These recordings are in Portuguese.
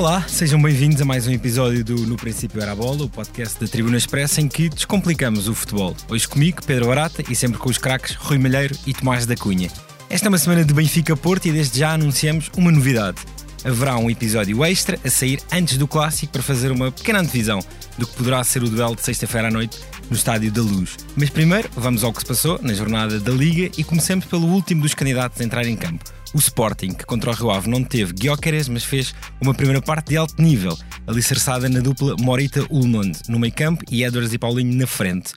Olá, sejam bem-vindos a mais um episódio do No Princípio Era a Bola, o podcast da Tribuna Expressa em que descomplicamos o futebol. Hoje comigo, Pedro Barata, e sempre com os craques Rui Malheiro e Tomás da Cunha. Esta é uma semana de Benfica Porto e desde já anunciamos uma novidade. Haverá um episódio extra a sair antes do clássico para fazer uma pequena antevisão do que poderá ser o duelo de sexta-feira à noite no Estádio da Luz. Mas primeiro, vamos ao que se passou na jornada da Liga e comecemos pelo último dos candidatos a entrar em campo, o Sporting, que contra o Rio Ave não teve Guiocares, mas fez uma primeira parte de alto nível, alicerçada na dupla Morita-Ullmund no meio campo e Edwards e Paulinho na frente.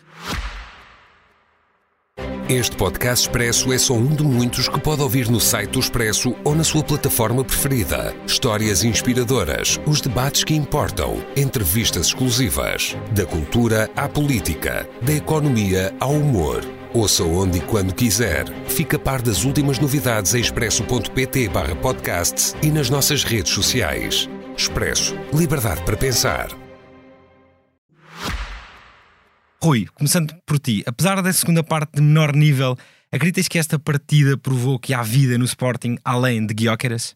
Este podcast Expresso é só um de muitos que pode ouvir no site do Expresso ou na sua plataforma preferida. Histórias inspiradoras, os debates que importam, entrevistas exclusivas. Da cultura à política, da economia ao humor. Ouça onde e quando quiser. Fica a par das últimas novidades em expresso.pt barra podcasts e nas nossas redes sociais. Expresso. Liberdade para pensar. Rui, começando por ti, apesar da segunda parte de menor nível, acreditas que esta partida provou que há vida no Sporting além de Guióqueras?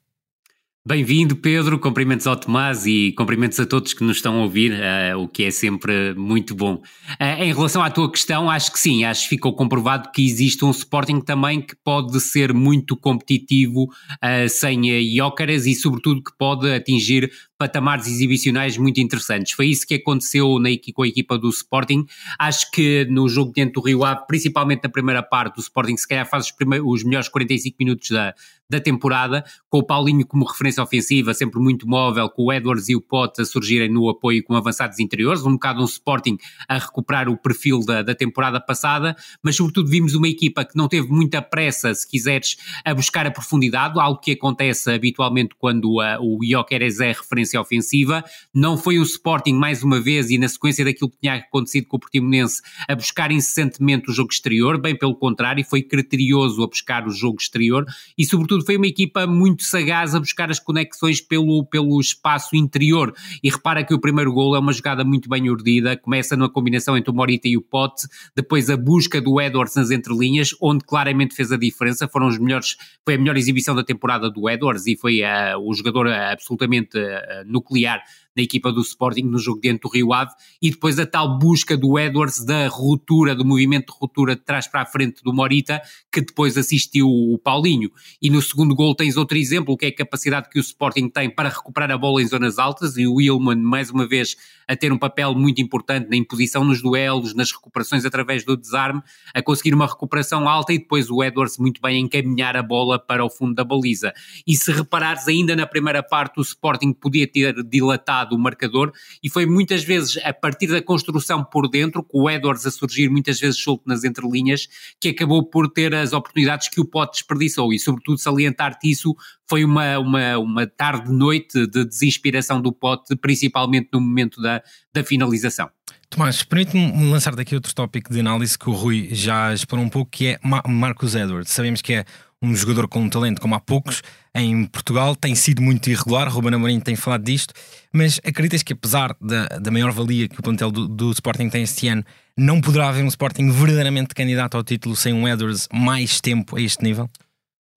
Bem-vindo, Pedro. Cumprimentos ao Tomás e cumprimentos a todos que nos estão a ouvir, uh, o que é sempre muito bom. Uh, em relação à tua questão, acho que sim, acho que ficou comprovado que existe um Sporting também que pode ser muito competitivo uh, sem Iócaras e, sobretudo, que pode atingir patamares exibicionais muito interessantes. Foi isso que aconteceu na, com a equipa do Sporting. Acho que no jogo dentro do Rio Ave, principalmente na primeira parte, o Sporting se calhar faz os, os melhores 45 minutos da, da temporada, com o Paulinho como referência ofensiva, sempre muito móvel, com o Edwards e o Pote a surgirem no apoio com avançados interiores, um bocado um Sporting a recuperar o perfil da, da temporada passada, mas sobretudo vimos uma equipa que não teve muita pressa, se quiseres, a buscar a profundidade, algo que acontece habitualmente quando a, o Ioqueres é referência ofensiva. Não foi o Sporting, mais uma vez, e na sequência daquilo que tinha acontecido com o Portimonense, a buscar incessantemente o jogo exterior, bem pelo contrário, foi criterioso a buscar o jogo exterior e, sobretudo, foi uma equipa muito sagaz a buscar as conexões pelo, pelo espaço interior. E repara que o primeiro gol é uma jogada muito bem urdida, começa numa combinação entre o Morita e o Pote, depois a busca do Edwards nas entrelinhas, onde claramente fez a diferença, foram os melhores, foi a melhor exibição da temporada do Edwards e foi uh, o jogador absolutamente uh, nuclear da equipa do Sporting no jogo dentro do Rio Ave e depois a tal busca do Edwards da ruptura, do movimento de ruptura de trás para a frente do Morita, que depois assistiu o Paulinho. E no segundo gol tens outro exemplo, que é a capacidade que o Sporting tem para recuperar a bola em zonas altas e o Willman, mais uma vez, a ter um papel muito importante na imposição nos duelos, nas recuperações através do desarme, a conseguir uma recuperação alta e depois o Edwards muito bem encaminhar a bola para o fundo da baliza. E se reparares ainda na primeira parte, o Sporting podia ter dilatado lado o marcador e foi muitas vezes a partir da construção por dentro, com o Edwards a surgir muitas vezes solto nas entrelinhas, que acabou por ter as oportunidades que o Pote desperdiçou e sobretudo salientar-te isso foi uma, uma, uma tarde-noite de desinspiração do Pote, principalmente no momento da, da finalização. Tomás, permite-me lançar daqui outro tópico de análise que o Rui já explorou um pouco, que é Marcos Edwards. Sabemos que é um jogador com um talento como há poucos em Portugal, tem sido muito irregular, Ruben Amorim tem falado disto, mas acreditas que apesar da, da maior valia que o plantel do, do Sporting tem este ano, não poderá haver um Sporting verdadeiramente candidato ao título sem um Edwards mais tempo a este nível?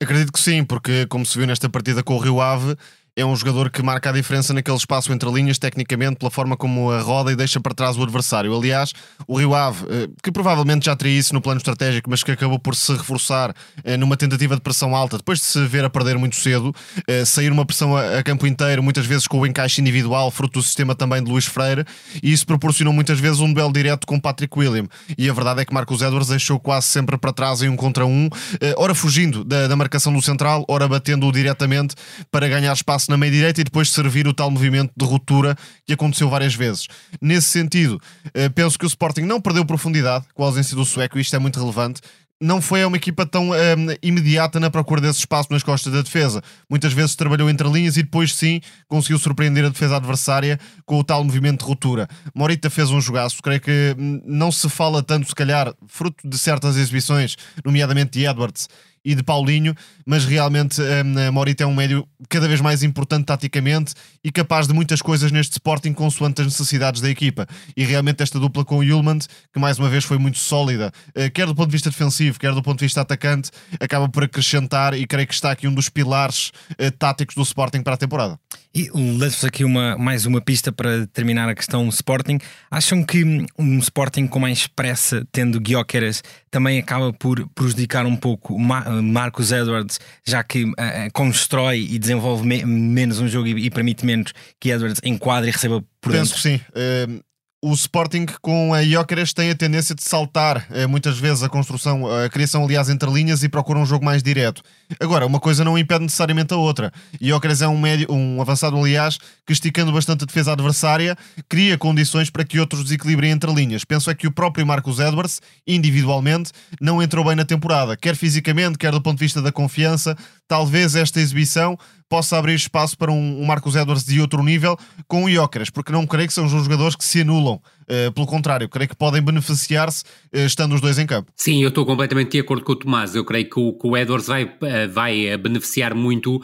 Acredito que sim, porque como se viu nesta partida com o Rio Ave, é um jogador que marca a diferença naquele espaço entre linhas, tecnicamente, pela forma como a roda e deixa para trás o adversário. Aliás, o Rio Ave, eh, que provavelmente já teria isso no plano estratégico, mas que acabou por se reforçar eh, numa tentativa de pressão alta, depois de se ver a perder muito cedo, eh, sair uma pressão a campo inteiro, muitas vezes com o encaixe individual, fruto do sistema também de Luís Freire, e isso proporcionou muitas vezes um duelo direto com Patrick William. E a verdade é que Marcos Edwards deixou quase sempre para trás em um contra um, ora fugindo da, da marcação do central, ora batendo-o diretamente para ganhar espaço na meia direita e depois servir o tal movimento de ruptura que aconteceu várias vezes. Nesse sentido, eh, penso que o Sporting não perdeu profundidade com a ausência do sueco, isto é muito relevante não foi uma equipa tão um, imediata na procura desse espaço nas costas da defesa. Muitas vezes trabalhou entre linhas e depois sim conseguiu surpreender a defesa adversária com o tal movimento de ruptura. Morita fez um jogaço, creio que hum, não se fala tanto, se calhar, fruto de certas exibições, nomeadamente de Edwards e de Paulinho, mas realmente um, Morita é um médio cada vez mais importante taticamente e capaz de muitas coisas neste Sporting consoante as necessidades da equipa. E realmente esta dupla com o Yulman, que mais uma vez foi muito sólida, uh, quer do ponto de vista defensivo, quer do ponto de vista atacante, acaba por acrescentar e creio que está aqui um dos pilares uh, táticos do Sporting para a temporada. E lanço aqui uma, mais uma pista para terminar a questão Sporting. Acham que um Sporting com mais pressa, tendo Guioqueras, também acaba por prejudicar um pouco Marcos Edwards, já que uh, constrói e desenvolve me menos um jogo e, e, permite menos que Edwards enquadre e receba por Penso dentro? que sim. Uh, o Sporting com a Jóqueres tem a tendência de saltar eh, muitas vezes a construção, a criação, aliás, entre linhas e procura um jogo mais direto. Agora, uma coisa não impede necessariamente a outra. Jóqueres é um, médio, um avançado, aliás, que esticando bastante a defesa adversária, cria condições para que outros desequilibrem entre linhas. Penso é que o próprio Marcos Edwards, individualmente, não entrou bem na temporada, quer fisicamente, quer do ponto de vista da confiança. Talvez esta exibição possa abrir espaço para um, um Marcos Edwards de outro nível com o Jóqueres, porque não creio que são os jogadores que se anulam. Uh, pelo contrário, creio que podem beneficiar-se uh, estando os dois em campo. Sim, eu estou completamente de acordo com o Tomás. Eu creio que o, que o Edwards vai, uh, vai beneficiar muito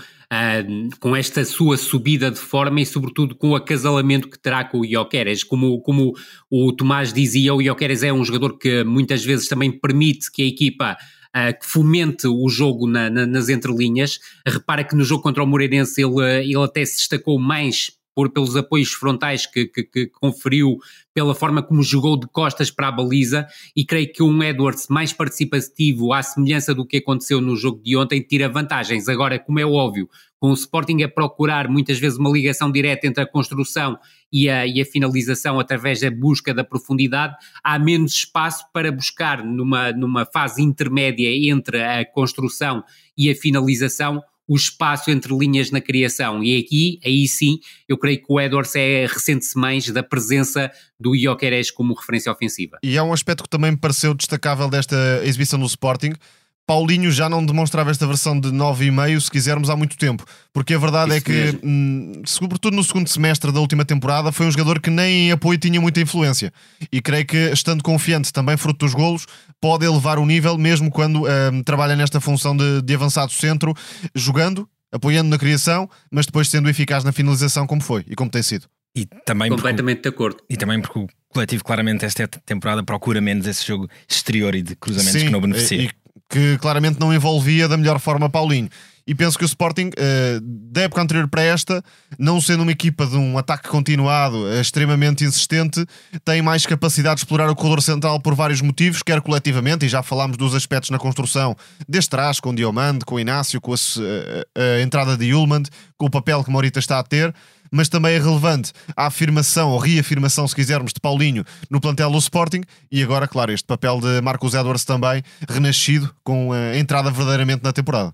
com esta sua subida de forma e, sobretudo, com o acasalamento que terá com o Ioqueres. Como, como o Tomás dizia, o Ioqueres é um jogador que muitas vezes também permite que a equipa uh, que fomente o jogo na, na, nas entrelinhas. Repara que no jogo contra o Moreirense ele, ele até se destacou mais por, pelos apoios frontais que, que, que, conferiu, pela forma como jogou de costas para a baliza, e creio que um Edwards mais participativo, à semelhança do que aconteceu no jogo de ontem, tira vantagens. Agora, como é óbvio, com o Sporting a procurar muitas vezes uma ligação direta entre a construção e a, e a finalização através da busca da profundidade, há menos espaço para buscar numa, numa fase intermédia entre a construção e a finalização o espaço entre linhas na criação. E aqui, aí sim, eu creio que o Edwards é ressente-se mais da presença do Ioqueres como referência ofensiva. E há um aspecto que também me pareceu destacável desta exibição do Sporting, Paulinho já não demonstrava esta versão de 9,5 se quisermos há muito tempo, porque a verdade Isso é que, hum, sobretudo no segundo semestre da última temporada, foi um jogador que nem em apoio tinha muita influência. E creio que, estando confiante também fruto dos golos, pode elevar o nível, mesmo quando hum, trabalha nesta função de, de avançado centro, jogando, apoiando na criação, mas depois sendo eficaz na finalização, como foi e como tem sido. E também Completamente porque, de acordo. E também porque o coletivo, claramente, esta temporada procura menos esse jogo exterior e de cruzamentos Sim, que não beneficia. E, que claramente não envolvia da melhor forma Paulinho. E penso que o Sporting, uh, da época anterior para esta, não sendo uma equipa de um ataque continuado, uh, extremamente insistente, tem mais capacidade de explorar o corredor central por vários motivos, quer coletivamente, e já falámos dos aspectos na construção, desde trás, com Diomande, com Inácio, com a, a, a entrada de Ullmann, com o papel que Morita está a ter mas também é relevante a afirmação ou reafirmação, se quisermos, de Paulinho no plantel do Sporting e agora, claro, este papel de Marcos Edwards também renascido com a entrada verdadeiramente na temporada.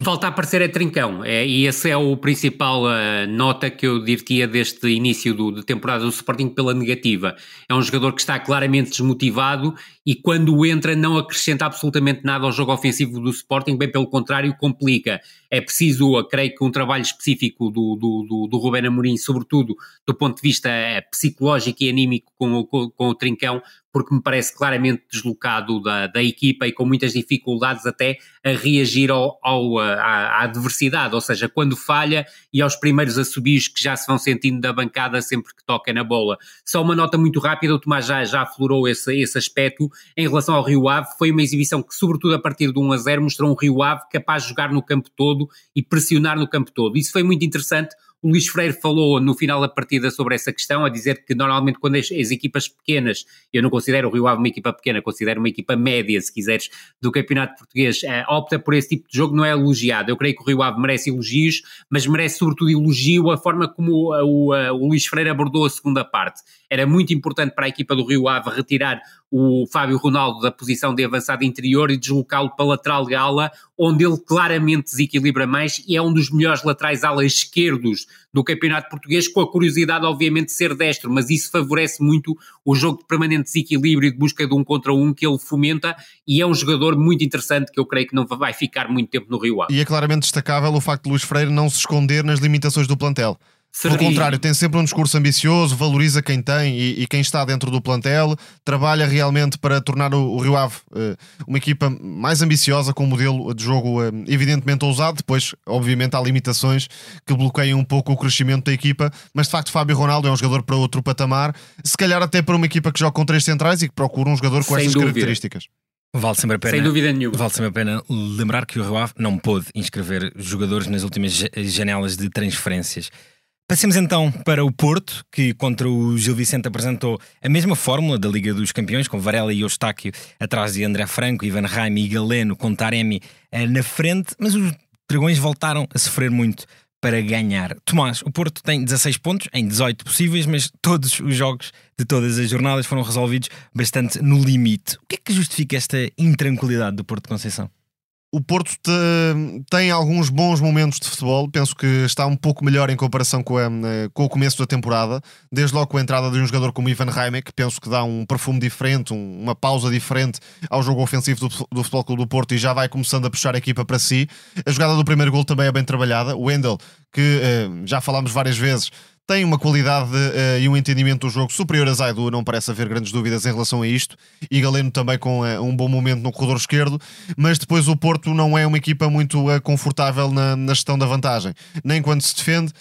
Falta aparecer é Trincão, é, e essa é o principal uh, nota que eu diria deste início do, de temporada do Sporting pela negativa. É um jogador que está claramente desmotivado e quando entra não acrescenta absolutamente nada ao jogo ofensivo do Sporting, bem pelo contrário, complica. É preciso, creio que, um trabalho específico do, do, do, do Rubén Amorim, sobretudo do ponto de vista eh, psicológico e anímico com, com, com o Trincão, porque me parece claramente deslocado da, da equipa e com muitas dificuldades até a reagir ao, ao, à, à, adversidade, ou seja, quando falha e aos primeiros assobios que já se vão sentindo da bancada sempre que toca na bola. Só uma nota muito rápida, o Tomás já, já aflorou esse, esse aspecto em relação ao Rio Ave, foi uma exibição que, sobretudo a partir de 1 a 0, mostrou um Rio Ave capaz de jogar no campo todo e pressionar no campo todo. Isso foi muito interessante o Luís Freire falou no final da partida sobre essa questão, a dizer que normalmente quando as, as, equipas pequenas, eu não considero o Rio Ave uma equipa pequena, considero uma equipa média, se quiseres, do campeonato português, eh, opta por esse tipo de jogo, não é elogiado. Eu creio que o Rio Ave merece elogios, mas merece sobretudo elogio a forma como o, o, o Luís Freire abordou a segunda parte. Era muito importante para a equipa do Rio Ave retirar o Fábio Ronaldo da posição de avançado interior e deslocá-lo para a lateral de ala, onde ele claramente desequilibra mais e é um dos melhores laterais alas esquerdos do campeonato português, com a curiosidade, obviamente, de ser destro, mas isso favorece muito o jogo de permanente desequilíbrio e de busca de um contra um que ele fomenta e é um jogador muito interessante que eu creio que não vai ficar muito tempo no Rio Ave. E é claramente destacável o facto de Luís Freire não se esconder nas limitações do plantel. Pelo contrário, tem sempre um discurso ambicioso, valoriza quem tem e, e, quem está dentro do plantel, trabalha realmente para tornar o, o Rio Ave uh, uma equipa mais ambiciosa, com um modelo de jogo uh, evidentemente ousado. Depois, obviamente, há limitações que bloqueiam um pouco o crescimento da equipa, mas de facto, Fábio Ronaldo é um jogador para outro patamar, se calhar até para uma equipa que joga com três centrais e que procura um jogador com Sem estas dúvida. características. Vale sempre a pena, Sem dúvida nenhuma. Vale sempre a pena lembrar que o Rio Ave não pôde inscrever jogadores nas últimas janelas de transferências. Passemos então para o Porto, que contra o Gil Vicente apresentou a mesma fórmula da Liga dos Campeões, com Varela e Eustáquio atrás de André Franco, Ivan Raime e Galeno, com Taremi eh, na frente, mas os Dragões voltaram a sofrer muito para ganhar. Tomás, o Porto tem 16 pontos em 18 possíveis, mas todos os jogos de todas as jornadas foram resolvidos bastante no limite. O que é que justifica esta intranquilidade do Porto de Conceição? O Porto te, tem alguns bons momentos de futebol. Penso que está um pouco melhor em comparação com, a, com o começo da temporada. Desde logo com a entrada de um jogador como Ivan Raime, que penso que dá um perfume diferente, um, uma pausa diferente ao jogo ofensivo do, do Futebol Clube do Porto e já vai começando a puxar a equipa para si. A jogada do primeiro gol também é bem trabalhada. O Wendel, que eh, já falámos várias vezes, tem uma qualidade uh, e um entendimento do jogo superior a Zaidu, não parece haver grandes dúvidas em relação a isto. E Galeno também com uh, um bom momento no corredor esquerdo, mas depois o Porto não é uma equipa muito uh, confortável na, na, gestão da vantagem, nem quando se defende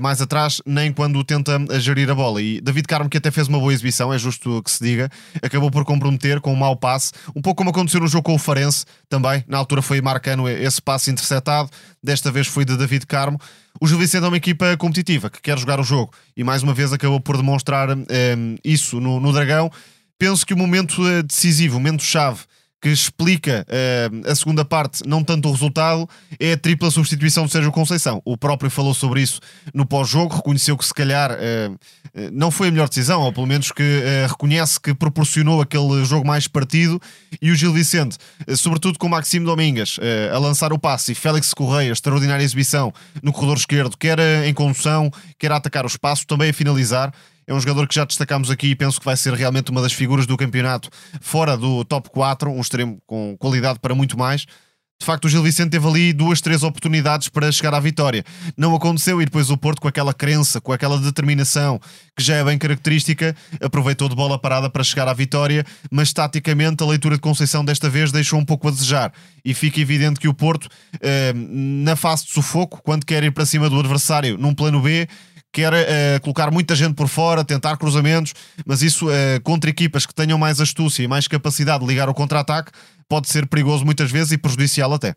mais atrás, nem quando tenta gerir a bola. E David Carmo, que até fez uma boa exibição, é justo que se diga, acabou por comprometer com um mau passe, um pouco como aconteceu no jogo com o Farense também. Na altura foi Marcano esse passe interceptado, desta vez foi de David Carmo. O Gil Vicente é uma equipa competitiva que quer jogar o jogo e mais uma vez acabou por demonstrar um, ehm, isso no, no Dragão. Penso que o momento eh, decisivo, o momento chave que explica uh, a segunda parte, não tanto o resultado, é a tripla substituição de Sérgio Conceição. O próprio falou sobre isso no pós-jogo, reconheceu que se calhar uh, não foi a melhor decisão, ou pelo menos que uh, reconhece que proporcionou aquele jogo mais partido. E o Gil Vicente, sobretudo com o Maxime Domingas, a lançar o passe e Félix Correia, extraordinária exibição no corredor esquerdo, quer em condução, quer a atacar o espaço, também a finalizar. É um jogador que já destacamos aqui e penso que vai ser realmente uma das figuras do campeonato fora do top 4, um extremo com qualidade para muito mais. De facto, o Gil Vicente teve ali duas, três oportunidades para chegar à vitória. Não aconteceu e depois o Porto, com aquela crença, com aquela determinação que já é bem característica, aproveitou de bola parada para chegar à vitória, mas taticamente a leitura de Conceição desta vez deixou um pouco a desejar. E fica evidente que o Porto, eh, na fase de sufoco, quando quer ir para cima do adversário num plano B, quer uh, colocar muita gente por fora, tentar cruzamentos, mas isso uh, contra equipas que tenham mais astúcia e mais capacidade de ligar o contra-ataque pode ser perigoso muitas vezes e prejudicial até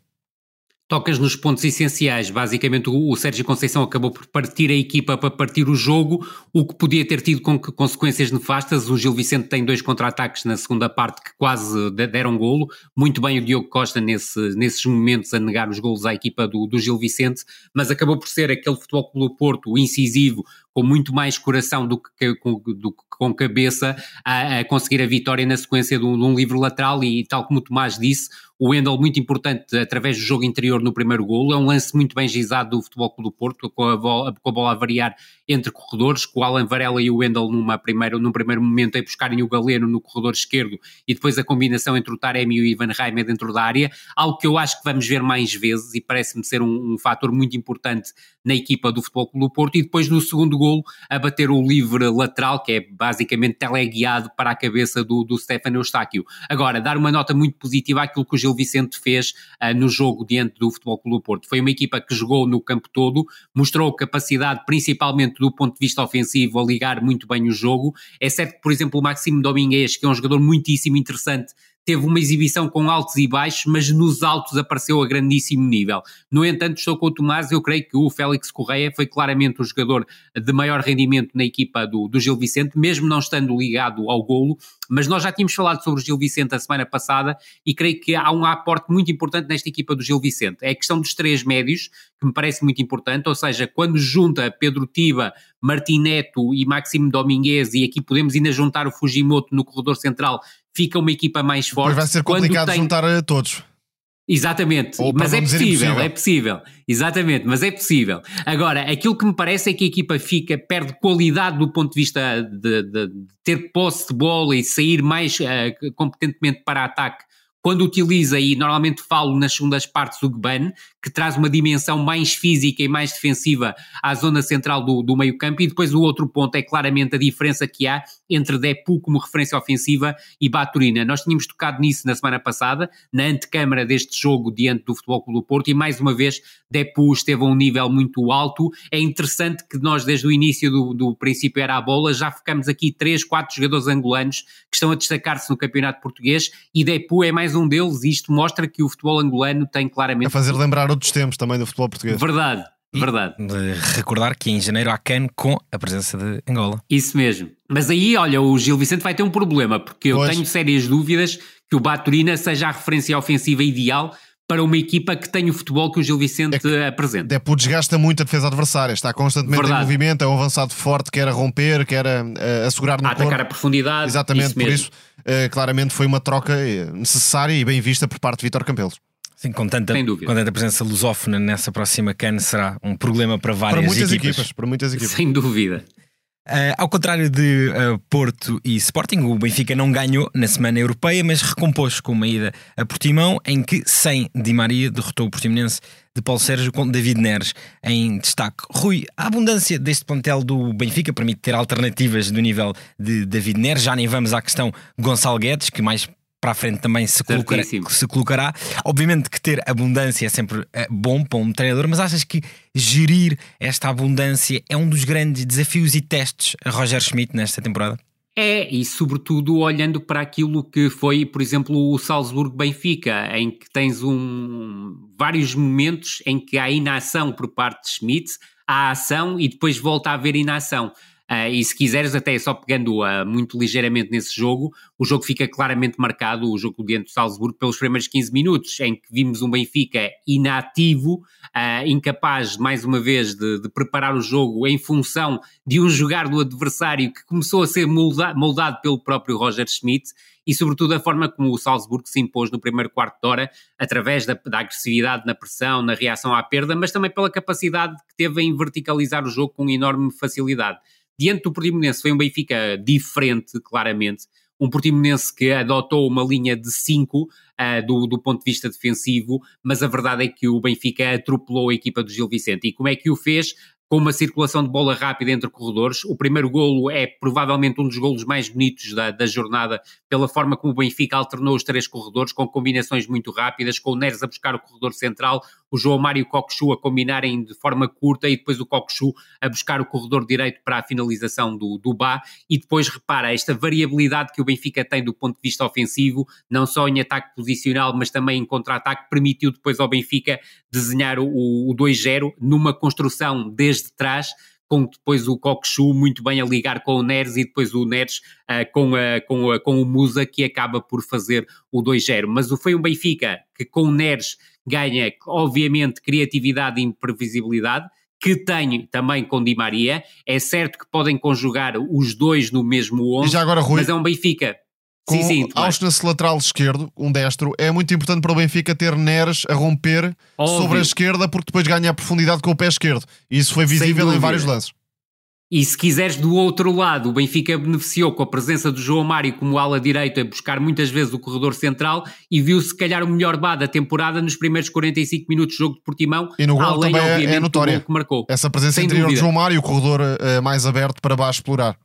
tocas nos pontos essenciais. Basicamente, o, Sérgio Conceição acabou por partir a equipa para partir o jogo, o que podia ter tido consequências nefastas. O Gil Vicente tem dois contra-ataques na segunda parte que quase deram golo. Muito bem o Diogo Costa nesse, nesses momentos a negar os golos à equipa do, do Gil Vicente, mas acabou por ser aquele futebol pelo Porto incisivo, com muito mais coração do que com, do que com cabeça, a, a, conseguir a vitória na sequência de um, de um livro lateral. E tal como o Tomás disse, o Wendel muito importante através do jogo interior no primeiro golo, é um lance muito bem gizado do Futebol Clube do Porto, com a, bola, com a bola a variar entre corredores, com o Alan Varela e o Wendel numa primeira, num primeiro momento a buscarem o Galeno no corredor esquerdo e depois a combinação entre o Taremi e o Ivan Raime dentro da área, algo que eu acho que vamos ver mais vezes e parece-me ser um, um fator muito importante na equipa do Futebol Clube do Porto. E depois no segundo golo a bater o livre lateral, que é basicamente teleguiado para a cabeça do, do Stefano Eustáquio. Agora, dar uma nota muito positiva àquilo que o Gil Vicente fez uh, no jogo diante do Futebol Clube do Porto. Foi uma equipa que jogou no campo todo, mostrou capacidade principalmente do ponto de vista ofensivo a ligar muito bem o jogo. É certo que, por exemplo, o Maximo Domingues, que é um jogador muitíssimo interessante, teve uma exibição com altos e baixos, mas nos altos apareceu a grandíssimo nível. No entanto, estou com o Tomás, eu creio que o Félix Correia foi claramente o jogador de maior rendimento na equipa do, do Gil Vicente, mesmo não estando ligado ao golo, mas nós já tínhamos falado sobre o Gil Vicente a semana passada e creio que há um aporte muito importante nesta equipa do Gil Vicente. É a questão dos três médios, que me parece muito importante, ou seja, quando junta Pedro Tiba, Martineto e Máximo Domingues, e aqui podemos ainda juntar o Fujimoto no corredor central, fica uma equipa mais forte. Depois vai ser complicado tem... juntar a todos. Exatamente, mas é possível, é possível, exatamente, mas é possível. Agora, aquilo que me parece é que a equipa fica, perde qualidade do ponto de vista de, de, de ter posse de bola e sair mais uh, competentemente para ataque quando utiliza, e normalmente falo nas segundas partes, o Gban, que traz uma dimensão mais física e mais defensiva à zona central do, do meio campo, e depois o outro ponto é claramente a diferença que há entre Depu como referência ofensiva e Baturina. Nós tínhamos tocado nisso na semana passada, na antecâmara deste jogo diante do Futebol Clube do Porto, e mais uma vez Depu esteve a um nível muito alto. É interessante que nós, desde o início do, do princípio era a bola, já ficamos aqui três, quatro jogadores angolanos que estão a destacar-se no campeonato português, e Depu é mais mais um deles e isto mostra que o futebol angolano tem claramente. A fazer lembrar outros tempos também do futebol português. Verdade, E verdade. recordar que em janeiro há CAN com a presença de Angola. Isso mesmo. Mas aí, olha, o Gil Vicente vai ter um problema, porque eu Pois. tenho sérias dúvidas que o Baturina seja a referência ofensiva ideal para uma equipa que tem o futebol que o Gil Vicente apresenta. Depu desgasta muito a defesa adversária, está constantemente Verdade. em movimento, é um avançado forte, quer a romper, quer a, a assegurar no A atacar corpo. a profundidade. Exatamente, isso por mesmo. isso, eh, claramente foi uma troca eh, necessária e bem vista por parte de Vítor Campelos. Sim, com tanta, com tanta presença lusófona nessa próxima CAN será um problema para Para várias muitas equipas. equipas. para muitas equipas. Sem dúvida. Uh, ao contrário de uh, Porto e Sporting, o Benfica não ganhou na semana europeia, mas recompôs com uma ida a Portimão, em que, sem Di Maria, derrotou o Portimonense de Paulo Sérgio com David Neres em destaque. Rui, a abundância deste plantel do Benfica permite ter alternativas do nível de David Neres. Já nem vamos à questão Gonçalo Guedes, que mais para a frente também se se colocará. Obviamente que ter abundância é sempre eh, bom para um treinador, mas achas que gerir esta abundância é um dos grandes desafios e testes a Roger Schmidt nesta temporada? É, e sobretudo olhando para aquilo que foi, por exemplo, o Salzburgo-Benfica, em que tens um, vários momentos em que há inação por parte de Schmidt, há ação e depois volta a haver inação. Ah, e se quiseres, até só pegando ah, muito ligeiramente nesse jogo, o jogo fica claramente marcado, o jogo diante do Salzburgo, pelos primeiros 15 minutos, em que vimos um Benfica inativo, ah, incapaz, mais uma vez, de, de preparar o jogo em função de um jogar do adversário que começou a ser molda- moldado pelo próprio Roger Schmidt e, sobretudo, a forma como o Salzburgo se impôs no primeiro quarto de hora, através da, da agressividade na pressão, na reação à perda, mas também pela capacidade que teve em verticalizar o jogo com enorme facilidade. Diante do Portimonense foi um Benfica diferente, claramente, um Portimonense que adotou uma linha de 5 do, do ponto de vista defensivo, mas a verdade é que o Benfica atropelou a equipa do Gil Vicente. E como é que o fez? Com uma circulação de bola rápida entre corredores. O primeiro golo é provavelmente um dos golos mais bonitos da, da jornada, pela forma como o Benfica alternou os três corredores, com combinações muito rápidas, com o Neres a buscar o corredor central, o João Mário e o Cockchu a combinarem de forma curta e depois o Cockchu a buscar o corredor direito para a finalização do, do Bá. E depois repara esta variabilidade que o Benfica tem do ponto de vista ofensivo, não só em ataque posicional, mas também em contra-ataque, permitiu depois ao Benfica desenhar o, o 2-0 numa construção desde trás, com depois o Cockchu muito bem a ligar com o Neres e depois o Neres ah, com, a, com, a, com o Musa que acaba por fazer o 2-0. Mas o- foi um Benfica que com o Neres ganha, obviamente, criatividade e imprevisibilidade, que tem também com Di Maria. É certo que podem conjugar os dois no mesmo E 11, já agora, Rui, mas é um Benfica. Com sim, sim, lateral esquerdo, um destro, é muito importante para o Benfica ter Neres a romper Óbvio. sobre a esquerda, porque depois ganha a profundidade com o pé esquerdo. Isso foi visível em vários lances. E se quiseres do outro lado, o Benfica beneficiou com a presença do João Mário como ala direita a buscar muitas vezes o corredor central e viu se calhar o melhor bar da temporada nos primeiros 45 minutos de jogo de Portimão, E no gol além também é- é notória. que marcou. Essa presença Sem interior de dúvida. João Mário, o corredor eh, mais aberto para baixo explorar.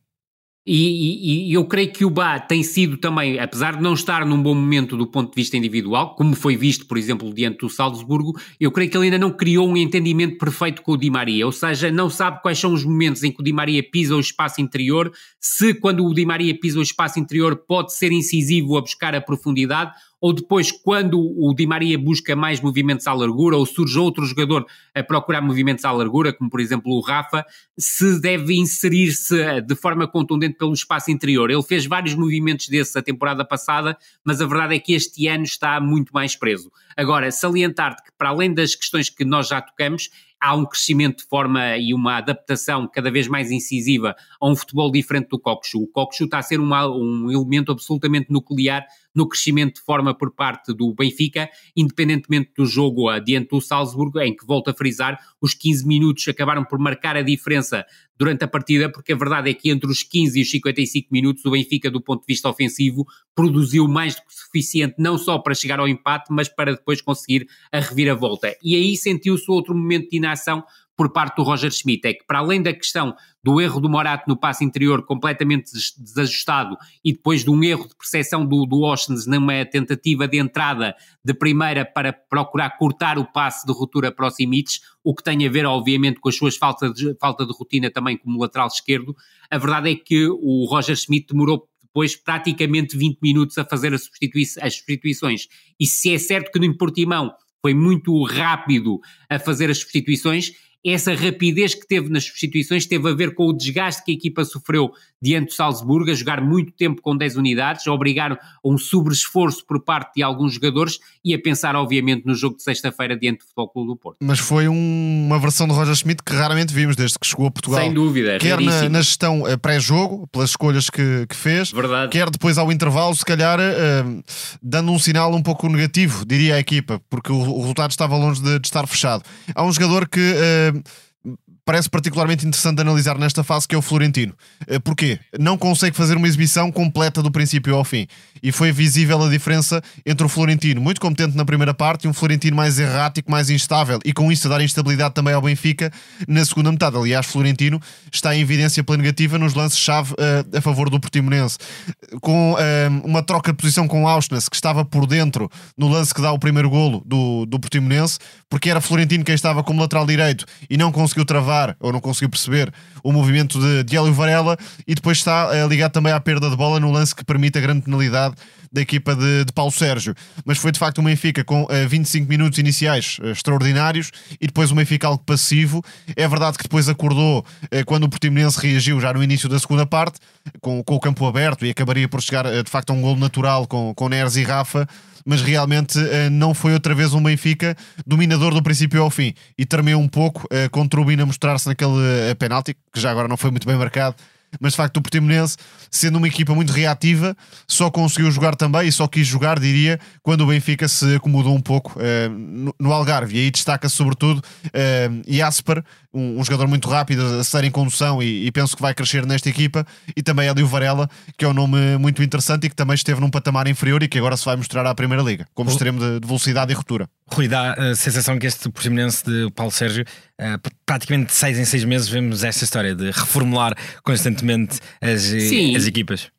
E, e- e eu creio que o Bá tem sido também, apesar de não estar num bom momento do ponto de vista individual, como foi visto, por exemplo, diante do Salzburgo, eu creio que ele ainda não criou um entendimento perfeito com o Di Maria, ou seja, não sabe quais são os momentos em que o Di Maria pisa o espaço interior, se quando o Di Maria pisa o espaço interior pode ser incisivo a buscar a profundidade, ou depois quando o Di Maria busca mais movimentos à largura, ou surge outro jogador a procurar movimentos à largura, como por exemplo o Rafa, se deve inserir-se eh, de forma contundente pelo espaço interior. Ele fez vários movimentos desses a temporada passada, mas a verdade é que este ano está muito mais preso. Agora, salientar-te que para além das questões que nós já tocamos, há um crescimento de forma e uma adaptação cada vez mais incisiva a um futebol diferente do Cockchu. O Cockchu está a ser uma- um elemento absolutamente nuclear no crescimento de forma por parte do Benfica, independentemente do jogo adiante do Salzburgo, em que, volto a frisar, os 15 minutos acabaram por marcar a diferença durante a partida, porque a verdade é que entre os 15 e os 55 minutos o Benfica, do ponto de vista ofensivo, produziu mais do que suficiente, não só para chegar ao empate, mas para depois conseguir a reviravolta. E aí sentiu-se outro momento de inação por parte do Roger Schmidt, é que para além da questão do erro do Morato no passe interior completamente des- desajustado e depois de um erro de percepção do, do Oshens numa tentativa de entrada de primeira para procurar cortar o passe de ruptura para o Simic, o que tem a ver obviamente com as suas faltas de, falta de rotina também como lateral esquerdo, a verdade é que o Roger Schmidt demorou depois praticamente 20 minutos a fazer as, substitui as substituições. E se é certo que no Portimão foi muito rápido a fazer as substituições, essa rapidez que teve nas substituições teve a ver com o desgaste que a equipa sofreu diante do Salzburgo, a jogar muito tempo com 10 unidades, a obrigar a um sobre-esforço por parte de alguns jogadores e a pensar, obviamente, no jogo de sexta-feira diante do Futebol Clube do Porto. Mas foi um, uma versão de Roger Schmidt que raramente vimos desde que chegou a Portugal. Sem dúvida, Quer na, na, gestão eh, pré-jogo, pelas escolhas que, que, fez, Verdade. quer depois ao intervalo, se calhar uh, dando um sinal um pouco negativo, diria a equipa, porque o, o resultado estava longe de, de, estar fechado. Há um jogador que. Uh, parece particularmente interessante analisar nesta fase, que é o Florentino. Eh, porquê? Não consegue fazer uma exibição completa do princípio ao fim. E foi visível a diferença entre o Florentino, muito competente na primeira parte, e um Florentino mais errático, mais instável, e com isso a dar instabilidade também ao Benfica na segunda metade. Aliás, Florentino está em evidência pela negativa nos lances-chave uh, a favor do Portimonense. Com uh, uma troca de posição com Auschwitz, que estava por dentro no lance que dá o primeiro golo do, do Portimonense, porque era Florentino quem estava como lateral direito e não conseguiu travar ou não conseguiu perceber o movimento de, de Hélio Varela e depois está uh, ligado também à perda de bola no lance que permite a grande penalidade da equipa de, de Paulo Sérgio. Mas foi de facto um Benfica com uh, eh, 25 minutos iniciais uh, extraordinários e depois um Benfica algo passivo. É verdade que depois acordou quando o Portimonense reagiu já no início da segunda parte, com, com o campo aberto e acabaria por chegar de facto a um golo natural com, com Neres e Rafa mas realmente não foi outra vez um Benfica dominador do princípio ao fim e tremeu um pouco com o Trubin a mostrar-se naquele penalti, que já agora não foi muito bem marcado, mas de facto o Portimonense, sendo uma equipa muito reativa, só conseguiu jogar também e só quis jogar, diria, quando o Benfica se acomodou um pouco uh, no, no, Algarve. E aí destaca sobretudo uh, Jasper, um, um, jogador muito rápido, a ser em condução e, e, penso que vai crescer nesta equipa, e também Hélio Varela, que é um nome muito interessante e que também esteve num patamar inferior e que agora se vai mostrar à Primeira Liga, como extremo de, de velocidade e ruptura. Rui, dá a sensação que este Portimonense de Paulo Sérgio, uh, praticamente de seis em seis meses, vemos esta história de reformular constantemente as, as equipas.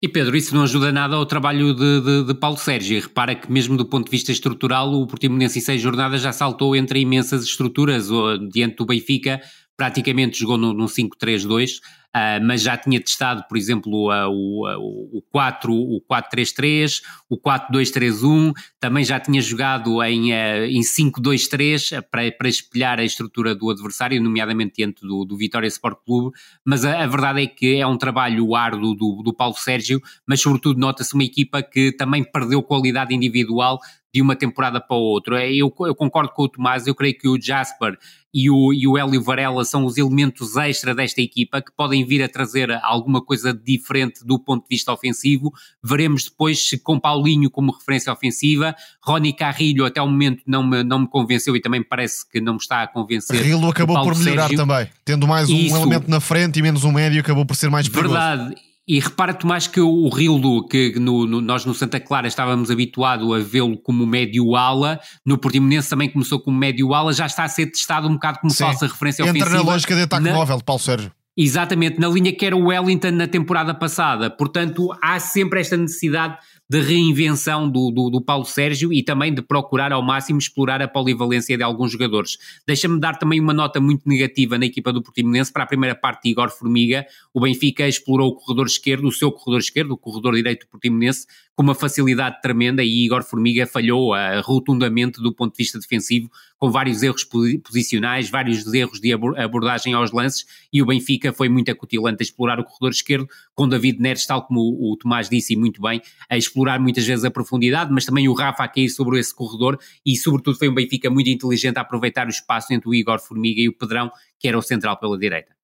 E Pedro, isso não ajuda nada ao trabalho de, de, de, Paulo Sérgio. Repara que, mesmo do ponto de vista estrutural, o Portimonense em seis jornadas já saltou entre imensas estruturas. Diante do Benfica, praticamente jogou no 5-3-2. Uh, mas já tinha testado, por exemplo, uh, o, uh, o 4, o 4-3-3, o 4-2-3-1, também já tinha jogado em, em 5-2-3 para, para espelhar a estrutura do adversário, nomeadamente diante do, do Vitória Sport Clube, mas a, a, verdade é que é um trabalho árduo do, do Paulo Sérgio, mas sobretudo nota-se uma equipa que também perdeu qualidade individual de uma temporada para outra. Eu, eu, concordo com o Tomás, eu creio que o Jasper e o, e o Hélio Varela são os elementos extra desta equipa que podem vir a trazer alguma coisa diferente do ponto de vista ofensivo. Veremos depois se com Paulinho como referência ofensiva, Rony Carrilho até o momento não me, não me convenceu e também parece que não me está a convencer. Carrilho acabou por melhorar Sérgio. também, tendo mais um Isso. elemento na frente e menos um médio, acabou por ser mais perigoso. Verdade. E repara, Tomás, que o Rildo, que no, no, nós no Santa Clara estávamos habituados a vê-lo como médio-ala, no Portimonense também começou como médio-ala, já está a ser testado um bocado como Sim. falsa referência Entra ofensiva. Entra na lógica de ataque na... móvel de Paulo Sérgio. Exatamente, na linha que era o Wellington na temporada passada. Portanto, há sempre esta necessidade de reinvenção do, do, do, Paulo Sérgio e também de procurar ao máximo explorar a polivalência de alguns jogadores. Deixa-me dar também uma nota muito negativa na equipa do Portimonense para a primeira parte de Igor Formiga. O Benfica explorou o corredor esquerdo, o seu corredor esquerdo, o corredor direito do Portimonense, com uma facilidade tremenda e Igor Formiga falhou uh, rotundamente do ponto de vista defensivo, com vários erros posicionais, vários erros de abordagem aos lances e o Benfica foi muito acutilante a explorar o corredor esquerdo, com David Neres, tal como o, o Tomás disse muito bem, a explorar muitas vezes a profundidade, mas também o Rafa a cair sobre esse corredor e sobretudo foi um Benfica muito inteligente a aproveitar o espaço entre o Igor Formiga e o Pedrão, que era o central pela direita.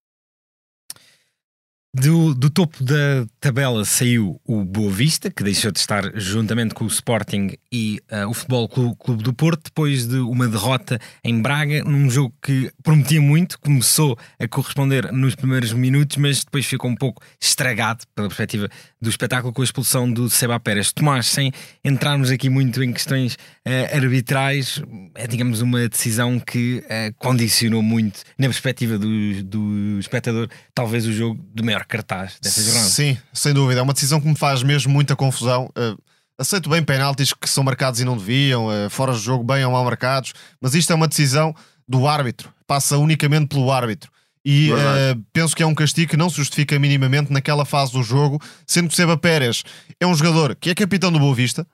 Do, do, topo da tabela saiu o Boa Vista, que deixou de estar juntamente com o Sporting e uh, o Futebol Clube, Clube, do Porto, depois de uma derrota em Braga, num jogo que prometia muito, começou a corresponder nos primeiros minutos, mas depois ficou um pouco estragado pela perspectiva do espetáculo com a expulsão do Seba Pérez. Tomás, sem entrarmos aqui muito em questões uh, arbitrais, é digamos uma decisão que uh, condicionou muito, na perspectiva do, do espectador, talvez o jogo do maior cartaz dessa jornada. Sim, sem dúvida. É uma decisão que me faz mesmo muita confusão. Uh, aceito bem penaltis que são marcados e não deviam, uh, fora de jogo bem ou mal marcados, mas isto é uma decisão do árbitro. Passa unicamente pelo árbitro. E uh, penso que é um castigo que não se justifica minimamente naquela fase do jogo, sendo que Seba Pérez é um jogador que é capitão do Boa Vista,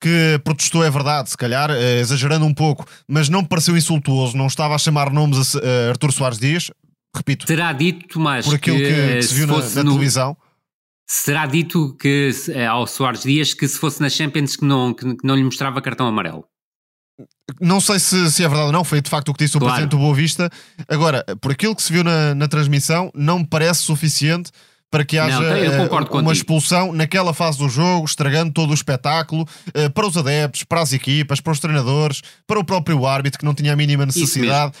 que protestou, é verdade, se calhar, uh, exagerando um pouco, mas não pareceu insultuoso, não estava a chamar nomes a uh, Artur Soares Dias, repito. Terá dito, Tomás, por aquilo que, que, se viu na, na no... televisão. Será dito que ao Soares Dias que se fosse na Champions que não, que, não lhe mostrava cartão amarelo? Não sei se, se, é verdade ou não, foi de facto o que disse o claro. presidente do Boa Vista. Agora, por aquilo que se viu na, na transmissão, não me parece suficiente para que haja não, uh, uma expulsão naquela fase do jogo, estragando todo o espetáculo uh, para os adeptos, para as equipas, para os treinadores, para o próprio árbitro que não tinha a mínima necessidade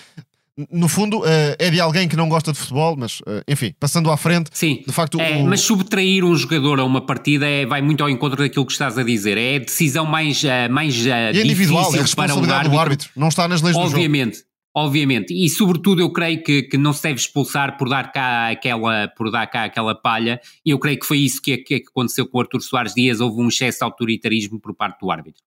no fundo, uh, é de alguém que não gosta de futebol, mas uh, enfim, passando à frente, Sim, de facto. É, o... Mas subtrair um jogador a uma partida é, vai muito ao encontro daquilo que estás a dizer. É a decisão mais, uh, mais uh, é individual, é a responsabilidade do árbitro, não está nas leis obviamente, do jogo. Obviamente, e sobretudo eu creio que, que não se deve expulsar por dar cá aquela, por dar cá aquela palha, e eu creio que foi isso que, que aconteceu com o Artur Soares Dias, houve um excesso de autoritarismo por parte do árbitro.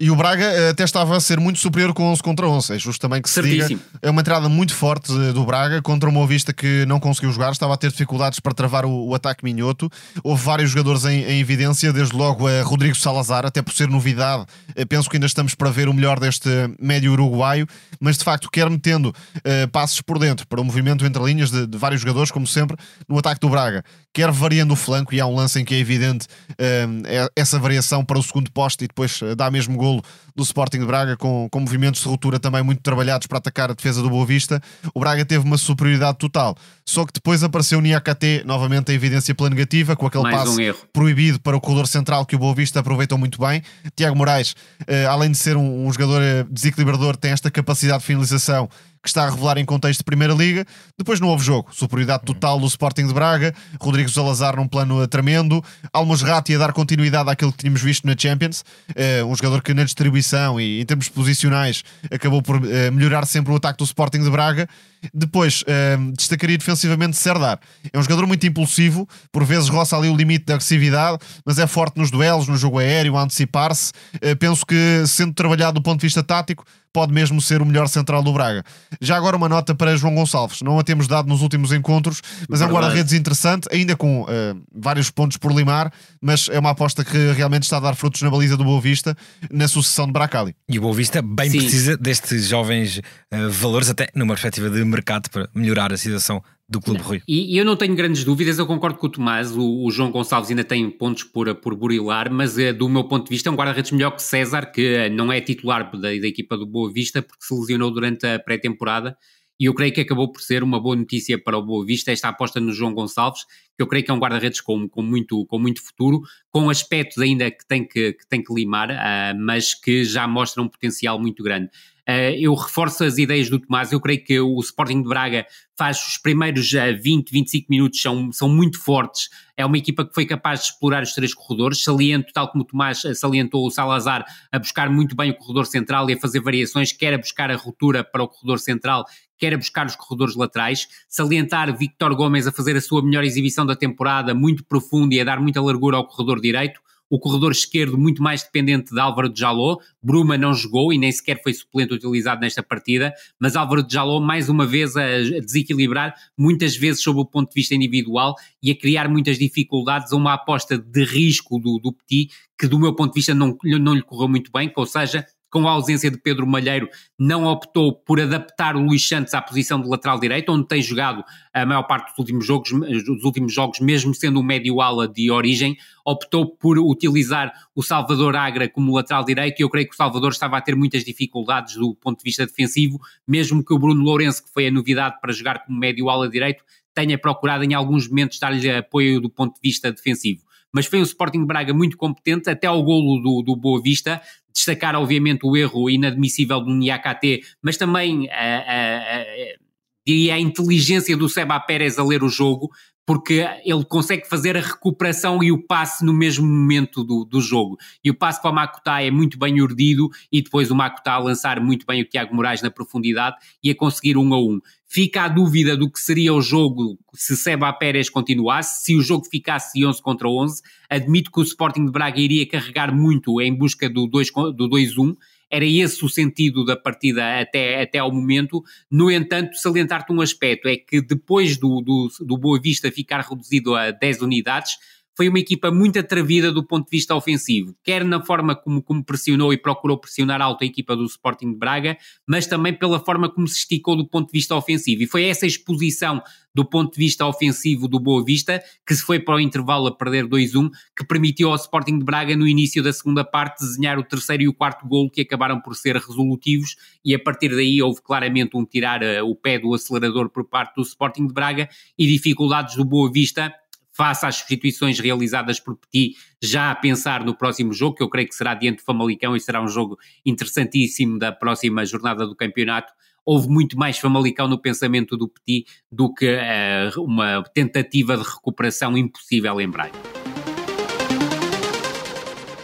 E o Braga eh, até estava a ser muito superior com 11 contra 11. É justo também que se Certíssimo. diga. É uma entrada muito forte eh, do Braga contra uma Vista que não conseguiu jogar. Estava a ter dificuldades para travar o, o ataque minhoto. Houve vários jogadores em, em, evidência, desde logo a Rodrigo Salazar, até por ser novidade. Eh, penso que ainda estamos para ver o melhor deste médio uruguaio. Mas de facto, quer metendo uh, passos por dentro para o movimento entre linhas de, de, vários jogadores, como sempre, no ataque do Braga. Quer variando o flanco, e há um lance em que é evidente uh, essa variação para o segundo poste e depois uh, dá mesmo gol golo do Sporting de Braga, com, com movimentos de ruptura também muito trabalhados para atacar a defesa do Boa Vista. O Braga teve uma superioridade total. Só que depois apareceu o Niakate, novamente a evidência pela negativa, com aquele Mais passe um proibido para o corredor central que o Boa Vista aproveitou muito bem. Tiago Moraes, eh, além de ser um, um jogador eh, desequilibrador, tem esta capacidade de finalização que está a revelar em contexto de Primeira Liga. Depois não houve jogo. Superioridade total do Sporting de Braga. Rodrigo Salazar num plano tremendo. Almos Ratti a dar continuidade àquilo que tínhamos visto na Champions. Uh, um jogador que na distribuição e em termos posicionais acabou por uh, melhorar sempre o ataque do Sporting de Braga. Depois, uh, destacaria defensivamente Serdar. É um jogador muito impulsivo, por vezes roça ali o limite da agressividade, mas é forte nos duelos, no jogo aéreo, a antecipar-se. Penso que, sendo trabalhado do ponto de vista tático, pode mesmo ser o melhor central do Braga. Já agora uma nota para João Gonçalves. Não a temos dado nos últimos encontros, mas é um guarda-redes interessante, ainda com uh, vários pontos por limar, mas é uma aposta que realmente está a dar frutos na baliza do Boa Vista na sucessão de Bracali. E o Boa Vista bem Sim. precisa destes jovens uh, valores, até numa perspectiva de mercado, para melhorar a situação do Clube Rui. E, e, eu não tenho grandes dúvidas, eu concordo com o Tomás, o, o João Gonçalves ainda tem pontos por, por burilar, mas é, do meu ponto de vista é um guarda-redes melhor que César, que eh, não é titular da, da equipa do Boa Vista, porque se lesionou durante a pré-temporada, e eu creio que acabou por ser uma boa notícia para o Boa Vista esta aposta no João Gonçalves, que eu creio que é um guarda-redes com, com, muito, com muito futuro, com aspectos ainda que tem que, que, tem que limar, uh, mas que já mostra um potencial muito grande. Uh, eu reforço as ideias do Tomás. Eu creio que o Sporting de Braga faz os primeiros uh, 20, 25 minutos são, são muito fortes. É uma equipa que foi capaz de explorar os três corredores. Saliento, tal como o Tomás uh, salientou o Salazar, a buscar muito bem o corredor central e a fazer variações, quer a buscar a ruptura para o corredor central, quer a buscar os corredores laterais. Salientar Victor Gomes a fazer a sua melhor exibição da temporada, muito profunda e a dar muita largura ao corredor direito o corredor esquerdo muito mais dependente de Álvaro de Jaló. Bruma não jogou e nem sequer foi suplente utilizado nesta partida, mas Álvaro de Jaló mais uma vez a, desequilibrar, muitas vezes sob o ponto de vista individual e a criar muitas dificuldades a uma aposta de risco do, do Petit, que do meu ponto de vista não, não lhe correu muito bem, ou seja, com a ausência de Pedro Malheiro, não optou por adaptar o Luís Santos à posição de lateral direito, onde tem jogado a maior parte dos últimos jogos, dos últimos jogos mesmo sendo um médio-ala de origem, optou por utilizar o Salvador Agra como lateral direito e eu creio que o Salvador estava a ter muitas dificuldades do ponto de vista defensivo, mesmo que o Bruno Lourenço, que foi a novidade para jogar como médio-ala direito, tenha procurado em alguns momentos dar-lhe apoio do ponto de vista defensivo mas foi um Sporting Braga muito competente, até ao golo do, do Boa Vista, destacar obviamente o erro inadmissível do Niakate, mas também a, a, a, a inteligência do Seba Pérez a ler o jogo, porque ele consegue fazer a recuperação e o passe no mesmo momento do, do jogo. E o passe para o Makuta é muito bem urdido e depois o Makuta a lançar muito bem o Tiago Moraes na profundidade e a conseguir um a um. Fica a dúvida do que seria o jogo se Seba Pérez continuasse, se o jogo ficasse 11 contra 11. Admito que o Sporting de Braga iria carregar muito em busca do 2-1. Era esse o sentido da partida até, até ao momento. No entanto, salientar-te um aspecto, é que depois do, do, do Boa Vista ficar reduzido a 10 unidades, foi uma equipa muito atrevida do ponto de vista ofensivo, quer na forma como, como pressionou e procurou pressionar alto a equipa do Sporting de Braga, mas também pela forma como se esticou do ponto de vista ofensivo. E foi essa exposição do ponto de vista ofensivo do Boa Vista, que se foi para o intervalo a perder 2-1, que permitiu ao Sporting de Braga, no início da segunda parte, desenhar o terceiro e o quarto golo, que acabaram por ser resolutivos, e a partir daí houve claramente um tirar uh, o pé do acelerador por parte do Sporting de Braga e dificuldades do Boa Vista face às substituições realizadas por Petit, já a pensar no próximo jogo, que eu creio que será diante do Famalicão e será um jogo interessantíssimo da próxima jornada do campeonato. Houve muito mais Famalicão no pensamento do Petit do que uh, uma tentativa de recuperação impossível em Braga.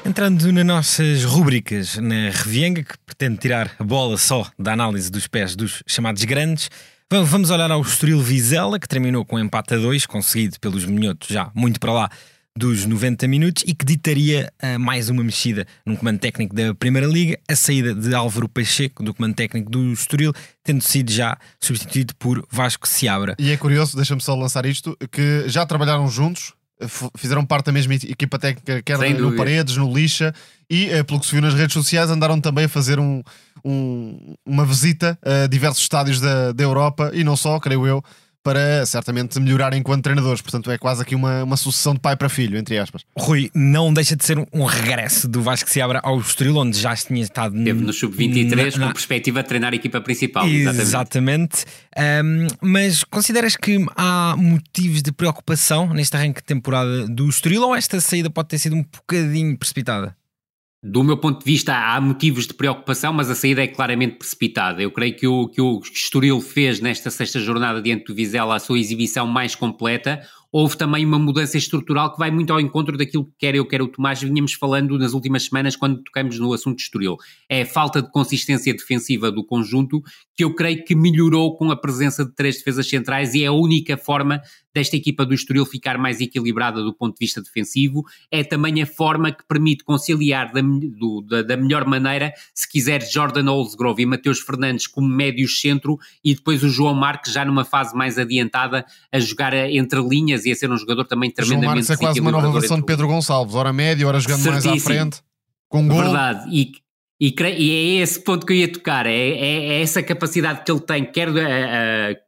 Entrando nas nossas rubricas, na Revienga, que pretende tirar a bola só da análise dos pés dos chamados grandes, Vamos olhar ao Estoril Vizela, que terminou com um empate a 2, conseguido pelos minhotos já muito para lá dos 90 minutos e que ditaria uh, mais uma mexida no comando técnico da Primeira Liga, a saída de Álvaro Pacheco do comando técnico do Estoril, tendo sido já substituído por Vasco Seabra. E é curioso, deixa-me só lançar isto, que já trabalharam juntos, fizeram parte da mesma equipa técnica, quer no Paredes, no Lixa, e uh, pelo que se viu nas redes sociais, andaram também a fazer um, um, uma visita a diversos estádios da, da Europa e não só, creio eu, para certamente melhorar enquanto treinadores. Portanto, é quase aqui uma, uma sucessão de pai para filho, entre aspas. Rui, não deixa de ser um regresso do Vasco se abra ao Estoril, onde já tinha estado. Teve no Sub-23 com perspectiva de treinar a equipa principal. Exatamente. exatamente. Um, mas consideras que há motivos de preocupação neste arranque de temporada do Estoril ou esta saída pode ter sido um bocadinho precipitada? Do meu ponto de vista, há motivos de preocupação, mas a saída é claramente precipitada. Eu creio que o que o Estoril fez nesta sexta jornada diante do Vizela a sua exibição mais completa, houve também uma mudança estrutural que vai muito ao encontro daquilo que quer eu, quer o Tomás, vinhamos falando nas últimas semanas quando tocamos no assunto de Estoril. É a falta de consistência defensiva do conjunto que eu creio que melhorou com a presença de três defesas centrais e é a única forma desta equipa do Estoril ficar mais equilibrada do ponto de vista defensivo. É também a forma que permite conciliar da, do, da, da melhor maneira, se quiser, Jordan Olsgrove e Mateus Fernandes como médios centro e depois o João Marques já numa fase mais adiantada a jogar entre linhas e a ser um jogador também tremendamente João Marques é quase uma nova versão de Pedro Gonçalves, hora média, hora jogando Certíssimo. mais à frente, com gol. Verdade, e, e, e, é esse ponto que eu ia tocar, é, é, é essa capacidade que ele tem, quer uh,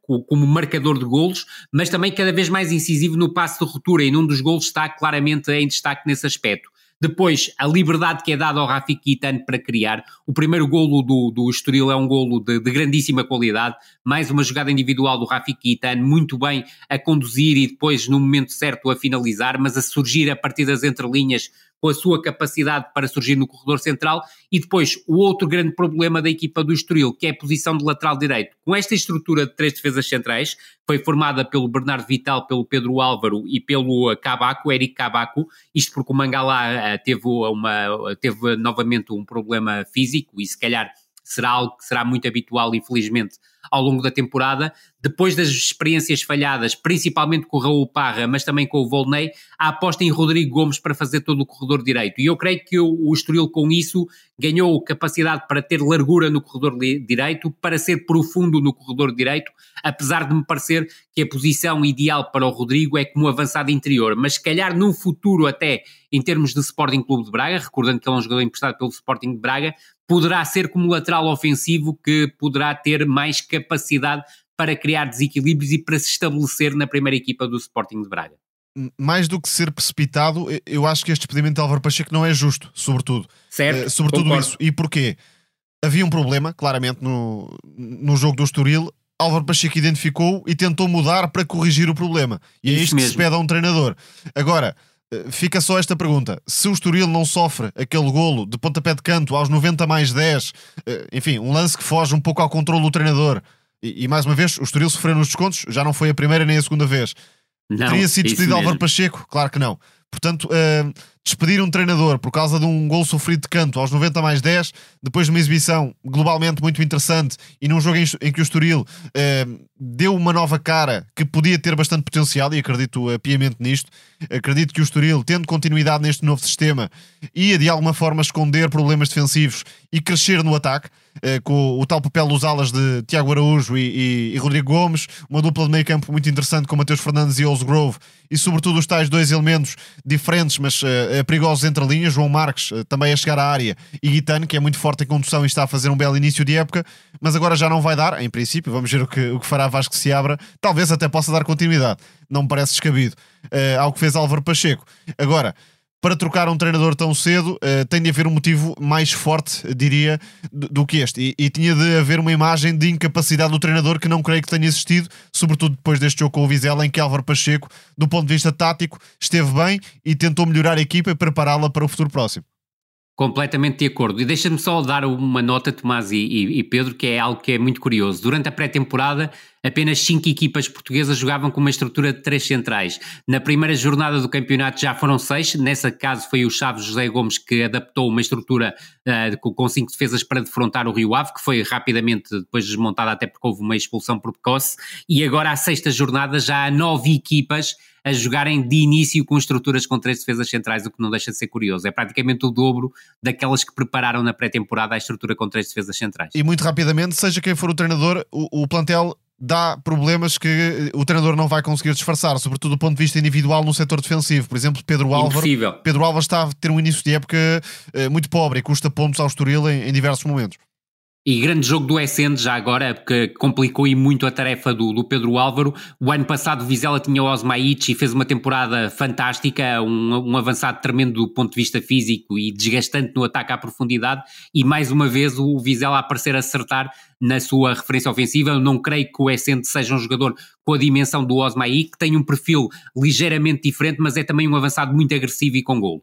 uh, como marcador de golos, mas também cada vez mais incisivo no passo de ruptura, e num dos golos está claramente em destaque nesse aspecto. Depois, a liberdade que é dada ao Rafik Kitano para criar. O primeiro golo do, do Estoril é um golo de, de grandíssima qualidade. Mais uma jogada individual do Rafik Kitano, muito bem a conduzir e depois, no momento certo, a finalizar, mas a surgir a partir das entrelinhas com a sua capacidade para surgir no corredor central, e depois o outro grande problema da equipa do Estoril, que é a posição de lateral direito. Com esta estrutura de três defesas centrais, foi formada pelo Bernardo Vital, pelo Pedro Álvaro e pelo Cabaco, Eric Cabaco, isto porque o Mangalá eh, teve, uma, teve novamente um problema físico e se calhar será algo que será muito habitual, infelizmente, ao longo da temporada. Depois das experiências falhadas, principalmente com o Raul Parra, mas também com o Volney, a aposta em Rodrigo Gomes para fazer todo o corredor direito. E eu creio que o, Estoril, com isso, ganhou capacidade para ter largura no corredor direito, para ser profundo no corredor direito, apesar de me parecer que a posição ideal para o Rodrigo é como avançado interior. Mas se calhar no futuro, até em termos de Sporting Clube de Braga, recordando que ele é um jogador emprestado pelo Sporting de Braga, poderá ser como lateral ofensivo que poderá ter mais capacidade para criar desequilíbrios e para se estabelecer na primeira equipa do Sporting de Braga. Mais do que ser precipitado, eu acho que este despedimento de Álvaro Pacheco não é justo, sobretudo. Certo. Uh, sobretudo concordo. isso. E porquê? Havia um problema, claramente, no, no jogo do Estoril. Álvaro Pacheco identificou e tentou mudar para corrigir o problema. E é isso isto mesmo. que se pede a um treinador. Agora, fica só esta pergunta: se o Estoril não sofre aquele golo de pontapé de canto aos 90 mais 10, eh, enfim, um lance que foge um pouco ao controle do treinador, e, e mais uma vez, o Estoril sofreu nos descontos, já não foi a primeira nem a segunda vez. Não, Teria sido despedido Álvaro Pacheco? Claro que não. Portanto, uh, despedir um treinador por causa de um gol sofrido de canto aos 90 mais 10, depois de uma exibição globalmente muito interessante e num jogo em, que o Estoril eh, deu uma nova cara que podia ter bastante potencial, e acredito uh, piamente nisto, acredito que o Estoril, tendo continuidade neste novo sistema, ia de alguma forma esconder problemas defensivos e crescer no ataque. Eh, com o tal papel dos alas de Tiago Araújo e, e, e, Rodrigo Gomes, uma dupla de meio campo muito interessante com Mateus Fernandes e Osgrove, e sobretudo os tais dois elementos diferentes, mas uh, perigosos entre linhas, João Marques uh, também a chegar à área, e Guitano, que é muito forte em condução e está a fazer um belo início de época, mas agora já não vai dar, em princípio, vamos ver o que, o que fará Vasco se abra, talvez até possa dar continuidade, não me parece descabido, uh, ao que fez Álvaro Pacheco. Agora, para trocar um treinador tão cedo uh, tem de haver um motivo mais forte, diria, do, do que este. E, e, tinha de haver uma imagem de incapacidade do treinador que não creio que tenha existido, sobretudo depois deste jogo com o Vizela, em que Álvaro Pacheco, do ponto de vista tático, esteve bem e tentou melhorar a equipa e prepará-la para o futuro próximo. Completamente de acordo. E deixa-me só dar uma nota, Tomás e, e, e, Pedro, que é algo que é muito curioso. Durante a pré-temporada, apenas cinco equipas portuguesas jogavam com uma estrutura de três centrais. Na primeira jornada do campeonato já foram seis. Nessa caso foi o Chaves José Gomes que adaptou uma estrutura uh, com cinco defesas para defrontar o Rio Ave, que foi rapidamente depois desmontada, até porque houve uma expulsão por precoce. E agora, à sexta jornada, já há nove equipas a jogarem de início com estruturas com três defesas centrais, o que não deixa de ser curioso. É praticamente o dobro daquelas que prepararam na pré-temporada a estrutura com três defesas centrais. E muito rapidamente, seja quem for o treinador, o, o plantel dá problemas que o treinador não vai conseguir disfarçar, sobretudo do ponto de vista individual no setor defensivo. Por exemplo, Pedro Álvaro. Pedro Álvaro está a ter um início de época eh, muito pobre e custa pontos ao Estoril em, em diversos momentos. E grande jogo do Essende já agora, porque complicou e muito a tarefa do, do Pedro Álvaro. O ano passado o Vizela tinha o Osmaic e fez uma temporada fantástica, um, um, avançado tremendo do ponto de vista físico e desgastante no ataque à profundidade. E mais uma vez o Vizela a aparecer acertar na sua referência ofensiva. Eu não creio que o Essende seja um jogador com a dimensão do Osmaic, que tem um perfil ligeiramente diferente, mas é também um avançado muito agressivo e com golo.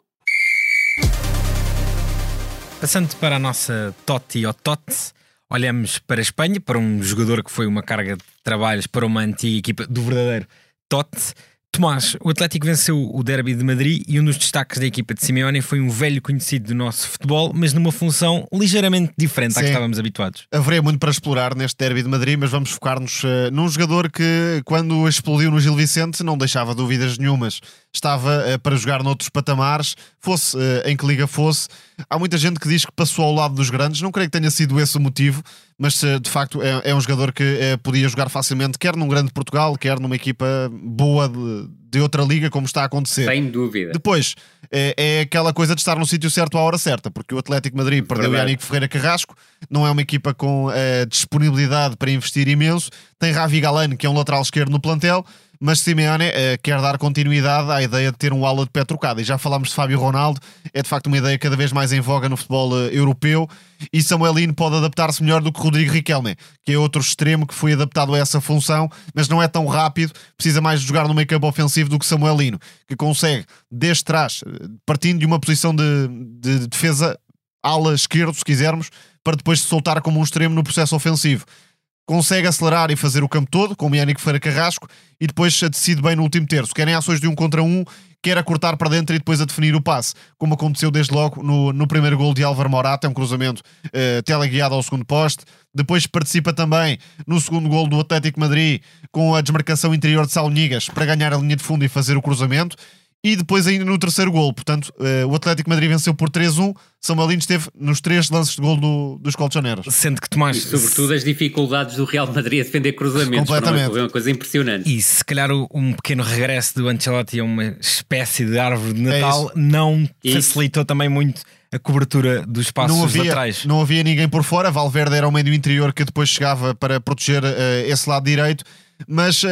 Passando para a nossa Totti ou Totti, olhamos para a Espanha, para um jogador que foi uma carga de trabalhos para uma antiga equipa do verdadeiro Totti. Tomás, o Atlético venceu o Derby de Madrid e um dos destaques da equipa de Simeone foi um velho conhecido do nosso futebol, mas numa função ligeiramente diferente Sim. à que estávamos habituados. Haveria muito para explorar neste Derby de Madrid, mas vamos focar-nos uh, num jogador que, quando explodiu no Gil Vicente, não deixava dúvidas nenhumas. Estava uh, para jogar noutros patamares, fosse uh, em que liga fosse. Há muita gente que diz que passou ao lado dos grandes, não creio que tenha sido esse o motivo, mas de facto é, é um jogador que podia jogar facilmente, quer num grande Portugal, quer numa equipa boa de, de outra liga, como está a acontecer. Sem dúvida. Depois, é, é aquela coisa de estar no sítio certo à hora certa, porque o Atlético Madrid perdeu o Yannick Ferreira Carrasco, não é uma equipa com é, disponibilidade para investir imenso, tem Ravi Galano, que é um lateral esquerdo no plantel, mas Simeone uh, quer dar continuidade à ideia de ter um ala de pé trocado. E já falámos de Fábio Ronaldo, é de facto uma ideia cada vez mais em voga no futebol uh, europeu. E Samuelino pode adaptar-se melhor do que Rodrigo Riquelme, que é outro extremo que foi adaptado a essa função, mas não é tão rápido, precisa mais de jogar no meio campo ofensivo do que Samuelino, que consegue, desde trás, eh, partindo de uma posição de, de defesa ala esquerdo, se quisermos, para depois se soltar como um extremo no processo ofensivo consegue acelerar e fazer o campo todo, como Yannick Feira Carrasco, e depois decide bem no último terço. Querem ações de um contra um, quer a cortar para dentro e depois a definir o passe, como aconteceu desde logo no, no primeiro gol de Álvaro Morata, é um cruzamento uh, teleguiado ao segundo poste. Depois participa também no segundo gol do Atlético Madrid com a desmarcação interior de Salonigas para ganhar a linha de fundo e fazer o cruzamento e depois ainda no terceiro gol. Portanto, uh, o Atlético Madrid venceu por 3-1. São Malino esteve nos três lances de gol do, dos colchoneiros. Sendo que Tomás... E sobretudo as dificuldades do Real Madrid a defender cruzamentos. Completamente. Foi uma coisa impressionante. E se calhar um pequeno regresso do Ancelotti a uma espécie de árvore de é Natal é não isso. facilitou também muito a cobertura dos espaços não havia, laterais. Não havia ninguém por fora. Valverde era o meio interior que depois chegava para proteger uh, esse lado direito mas uh,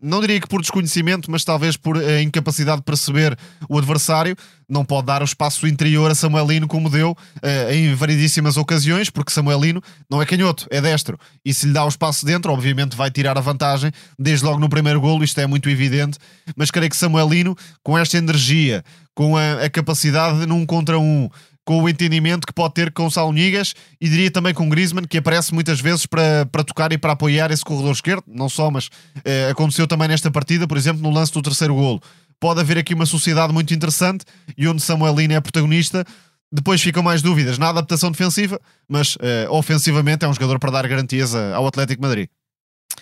não diria que por desconhecimento, mas talvez por uh, incapacidade de perceber o adversário, não pode dar o espaço interior a Samuelino como deu uh, em variedíssimas ocasiões, porque Samuelino não é canhoto, é destro, e se lhe dá o espaço dentro, obviamente vai tirar a vantagem, desde logo no primeiro golo, isto é muito evidente, mas creio que Samuelino, com esta energia, com a, a capacidade de num contra um, com o entendimento que pode ter com o Salonigas e diria também com o Griezmann, que aparece muitas vezes para, para tocar e para apoiar esse corredor esquerdo, não só, mas eh, aconteceu também nesta partida, por exemplo, no lance do terceiro golo. pode haver aqui uma sociedade muito interessante e onde Samuelino é protagonista. Depois ficam mais dúvidas na adaptação defensiva, mas uh, ofensivamente é um jogador para dar garantias ao Atlético Madrid.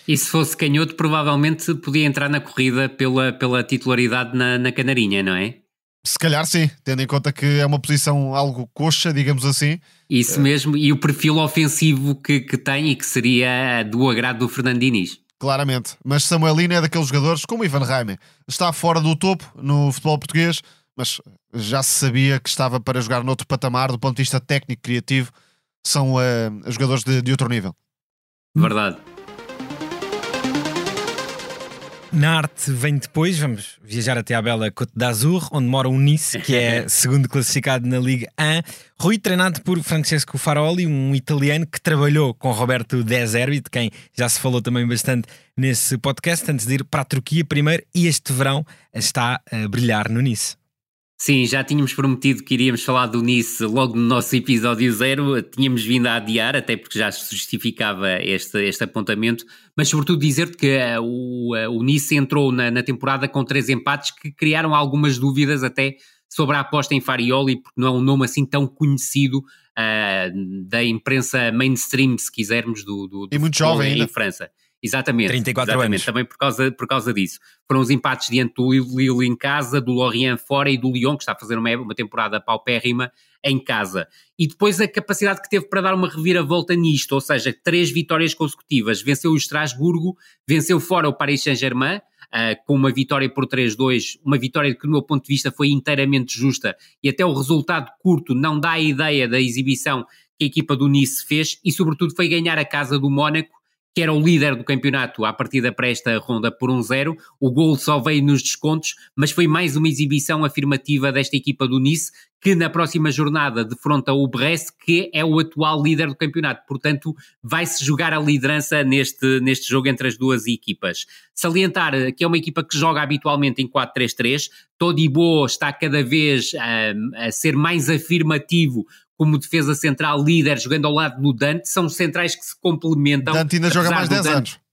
E se fosse canhoto, provavelmente podia entrar na corrida pela, pela titularidade na, na Canarinha, não é? Se calhar sim, tendo em conta que é uma posição algo coxa, digamos assim. Isso mesmo, e o perfil ofensivo que, que tem e que seria do agrado do Fernando Diniz. Claramente, mas Samuelino é daqueles jogadores como Ivan Raime. Está fora do topo no futebol português, mas já se sabia que estava para jogar noutro patamar do ponto de vista técnico criativo. São uh, jogadores de, de outro nível. Verdade. Na arte vem depois, vamos viajar até à bela Côte d'Azur, onde mora o Nice, que é segundo classificado na Liga 1. Rui, treinado por Francesco Faroli, um italiano que trabalhou com Roberto De Zerbi, de quem já se falou também bastante nesse podcast, antes de ir para a Turquia primeiro, e este verão está a brilhar no Nice. Sim, já tínhamos prometido que iríamos falar do Nice logo no nosso episódio zero, tínhamos vindo a adiar, até porque já se justificava este, este apontamento, mas sobretudo dizer-te que uh, o, uh, o Nice entrou na, na, temporada com três empates que criaram algumas dúvidas até sobre a aposta em Farioli, porque não é um nome assim tão conhecido uh, da imprensa mainstream, se quisermos, do, do, do e muito jovem em, ainda. França. Exatamente. 34 exatamente, anos. Também por causa, por causa disso. Foram os empates diante do Lille em casa, do Lorient fora e do Lyon, que está a fazer uma, uma temporada paupérrima em casa. E depois a capacidade que teve para dar uma reviravolta nisto, ou seja, três vitórias consecutivas. Venceu o Estrasburgo, venceu fora o Paris Saint-Germain, Uh, com uma vitória por 3-2, uma vitória que, do meu ponto de vista, foi inteiramente justa e até o resultado curto não dá a ideia da exibição que a equipa do Nice fez e, sobretudo, foi ganhar a casa do Mónaco que era o líder do campeonato à partida para esta ronda por 1-0. o gol só veio nos descontos, mas foi mais uma exibição afirmativa desta equipa do Nice, que na próxima jornada defronta o Brest, que é o atual líder do campeonato. Portanto, vai-se jogar a liderança neste, neste jogo entre as duas equipas. Salientar que é uma equipa que joga habitualmente em 4-3-3. Todibo está cada vez um, a ser mais afirmativo como defesa central líder, jogando ao lado do Dante, são centrais que se complementam. Dante ainda joga mais 10 Dante... anos.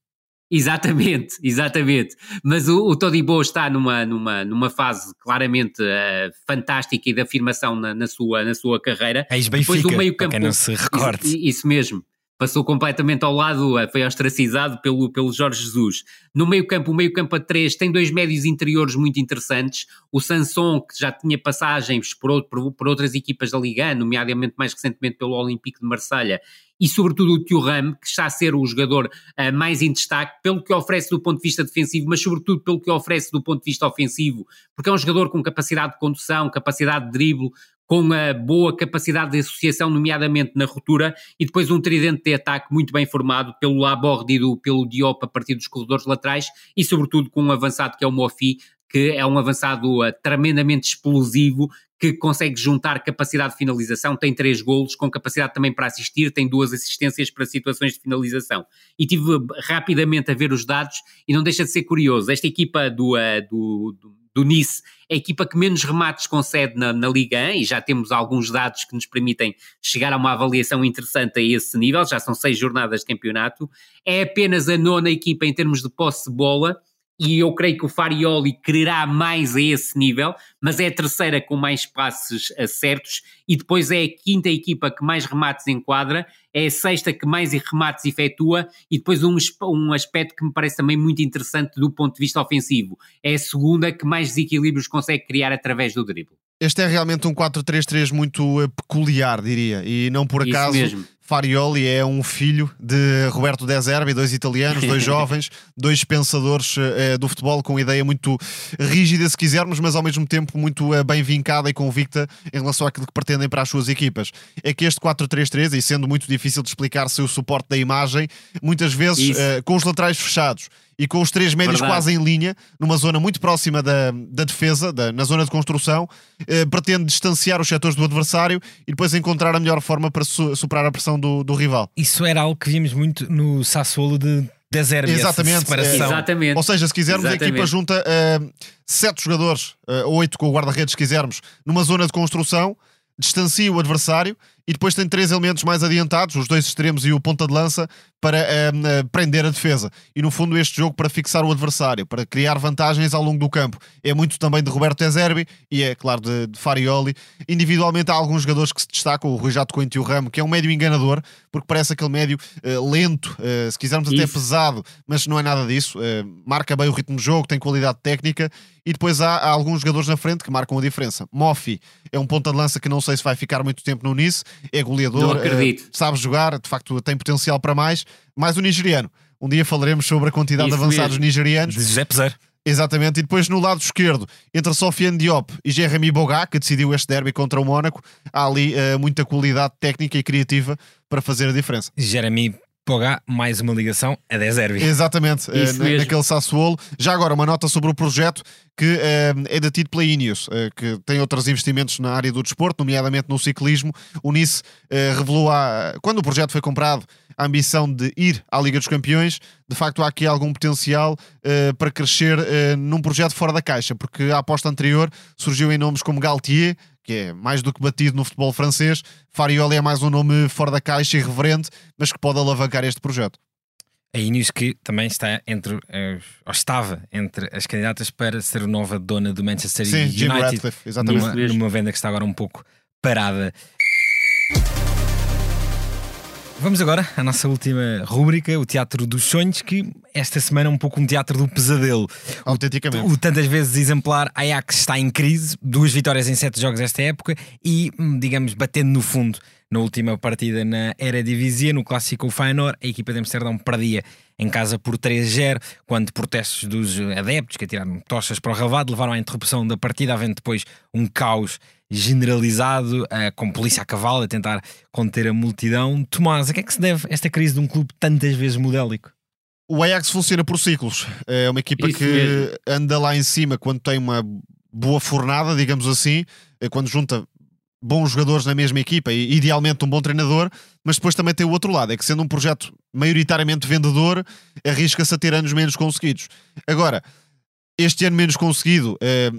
Exatamente, exatamente. Mas o, o Todibo está numa, numa, numa fase claramente uh, fantástica e de afirmação na, na, sua, na sua carreira. É Depois do meio campo. Para quem não se recorde. Isso, isso mesmo passou completamente ao lado, eh, foi ostracizado pelo, pelo Jorge Jesus. No meio campo, o meio campo a 3 tem dois médios interiores muito interessantes. O Sanson, que já tinha passagens por, por, por outras equipas da Liga, nomeadamente mais recentemente pelo Olympique de Marselha, e sobretudo o Thuram, que está a ser o jogador uh, mais em destaque, pelo que oferece do ponto de vista defensivo, mas sobretudo pelo que oferece do ponto de vista ofensivo, porque é um jogador com capacidade de condução, capacidade de drible, com a boa capacidade de associação, nomeadamente na ruptura, e depois um tridente de ataque muito bem formado pelo Laborde e pelo Diop a partir dos corredores laterais, e sobretudo com um avançado que é o Mofi, que é um avançado uh, tremendamente explosivo, que consegue juntar capacidade de finalização, tem três golos, com capacidade também para assistir, tem duas assistências para situações de finalização. E tive rapidamente a ver os dados e não deixa de ser curioso. Esta equipa do, uh, do, do do Nice, a equipa que menos remates concede na, na Liga 1 e já temos alguns dados que nos permitem chegar a uma avaliação interessante a esse nível, já são seis jornadas de campeonato. É apenas a nona equipa em termos de posse de bola e eu creio que o Farioli quererá mais a esse nível, mas é a terceira com mais passes certos e depois é a quinta equipa que mais remates enquadra, é a sexta que mais remates efetua e depois um, um aspecto que me parece também muito interessante do ponto de vista ofensivo, é a segunda que mais desequilíbrios consegue criar através do drible. Este é realmente um 4-3-3 muito eh, peculiar, diria, e não por acaso Farioli é um filho de Roberto De Zerbi, dois italianos, dois jovens, dois pensadores uh, do futebol com ideia muito rígida, se quisermos, mas ao mesmo tempo muito uh, bem vincada e convicta em relação àquilo que pretendem para as suas equipas. É que este 4-3-3, e sendo muito difícil de explicar se o suporte da imagem, muitas vezes uh, com os laterais fechados e com os três médios Verdade. quase em linha, numa zona muito próxima da, da defesa, da, na zona de construção, eh, pretende distanciar os setores do adversário e depois encontrar a melhor forma para su superar a pressão do, do rival. Isso era algo que vimos muito no Sassuolo de Deserbe, Exatamente. separação. Exatamente. Ou seja, se quisermos, Exatamente. a equipa junta uh, sete jogadores, uh, oito com o guarda-redes, se quisermos, numa zona de construção, distancia o adversário e depois tem três elementos mais adiantados, os dois extremos e o ponta de lança, para uh, prender a defesa. E no fundo, este jogo para fixar o adversário, para criar vantagens ao longo do campo. É muito também de Roberto Ezerbi e é, claro, de, de Farioli. Individualmente há alguns jogadores que se destacam, o Rui Jato Coentro e o Ramo, que é um médio enganador, porque parece aquele médio uh, lento, uh, se quisermos até Isso. pesado, mas não é nada disso. marca bem o ritmo do jogo, tem qualidade técnica e depois há, há, alguns jogadores na frente que marcam a diferença. Moffi é um ponta de lança que não sei se vai ficar muito tempo no Nice, é goleador, uh, sabe jogar, de facto tem potencial para mais. Mais o nigeriano. Um dia falaremos sobre a quantidade de avançados nigerianos. José Peseiro. Exatamente, e depois no lado esquerdo, entre Sofiane Diop e Jeremy Boga, que decidiu este derby contra o Mónaco, há ali uh, muita qualidade técnica e criativa para fazer a diferença. Jeremy Pogá, mais uma ligação a Deservi. Exatamente, uh, naquele Sassuolo. Já agora, uma nota sobre o projeto que uh, é detido pela Ineos, uh, que tem outros investimentos na área do desporto, nomeadamente no ciclismo. O Nice revelou, há, quando o projeto foi comprado, a ambição de ir à Liga dos Campeões. De facto, há aqui algum potencial para crescer num projeto fora da caixa, porque a aposta anterior surgiu em nomes como Galtier, que é mais do que batido no futebol francês. Farioli é mais um nome fora da caixa, irreverente, mas que pode alavancar este projeto. A Ineos que também está entre, eh, ou estava entre as candidatas para ser a nova dona do Manchester Sim, United. Jim Ratcliffe, exatamente. Numa, numa venda que está agora um pouco parada. Vamos agora à nossa última rúbrica, o Teatro dos Sonhos, que esta semana é um pouco um teatro do pesadelo. Autenticamente. O, o tantas vezes exemplar Ajax está em crise, duas vitórias em sete jogos esta época e, hum, digamos, batendo no fundo na última partida na Eredivisie, no clássico Feyenoord, a equipa de Amsterdão perdia em casa por 3-0, quando protestos dos adeptos que atiraram tochas para o relvado levaram à interrupção da partida, havendo depois um caos generalizado, uh, com polícia a cavalo a tentar conter a multidão. Tomás, a que é que se deve esta crise de um clube tantas vezes modélico? O Ajax funciona por ciclos. É uma equipa Isso que mesmo. anda lá em cima quando tem uma boa fornada, digamos assim, é quando junta bons jogadores na mesma equipa e idealmente um bom treinador, mas depois também tem o outro lado, é que sendo um projeto maioritariamente vendedor, arrisca-se a ter anos menos conseguidos. Agora, este ano menos conseguido eh,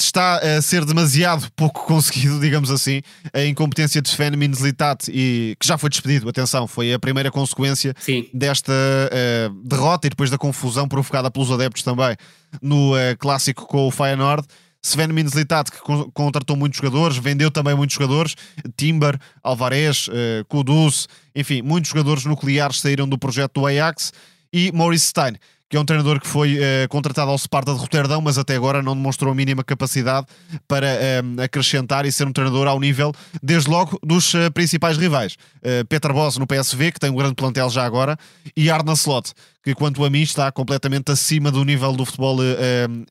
está a ser demasiado pouco conseguido, digamos assim, a incompetência de Sven Minslitat e que já foi despedido, atenção, foi a primeira consequência Sim. desta uh, derrota e depois da confusão provocada pelos adeptos também no uh, clássico com o Feyenoord. Sven Minslitat, que contratou muitos jogadores, vendeu também muitos jogadores, Timber, Alvarez, uh, Kudus, enfim, muitos jogadores nucleares saíram do projeto do Ajax e Maurice Stein, que é um treinador que foi uh, contratado ao Sparta de Roterdão, mas até agora não demonstrou a mínima capacidade para uh, acrescentar e ser um treinador ao nível, desde logo, dos uh, principais rivais. Peter Boss no PSV, que tem um grande plantel já agora, e Arna Slot, que quanto a mim está completamente acima do nível do futebol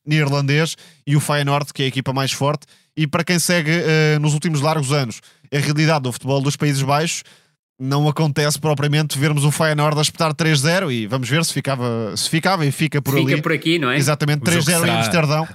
neerlandês, e o Feyenoord, que é a equipa mais forte. E para quem segue nos últimos largos anos a realidade do futebol dos Países Baixos, não acontece propriamente vermos o Feyenoord a espetar 3-0 e vamos ver se ficava, se ficava e fica por fica ali. Fica por aqui, não é? Exatamente, 3-0 em Amsterdão.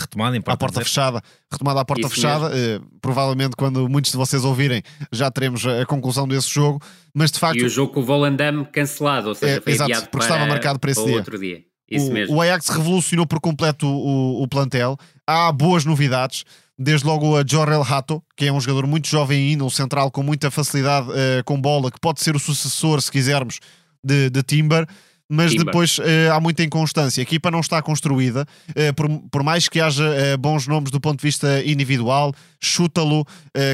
Retomada em porta à porta fechada, retomada à porta Isso fechada. Uh, provavelmente, quando muitos de vocês ouvirem, já teremos a conclusão desse jogo. Mas de facto, e o jogo com o Volendam cancelado, ou seja, é, foi exato, porque para, estava marcado para esse para dia. outro dia. Isso o, mesmo. o Ajax revolucionou por completo o, o, plantel. Há boas novidades desde logo a Jorel Hato, que é um jogador muito jovem ainda, um central com muita facilidade uh, com bola, que pode ser o sucessor, se quisermos, de, de Timber. Mas Timber. depois uh, há muita inconstância. A equipa não está construída, uh, por, por, mais que haja bons nomes do ponto de vista individual. Chútalo,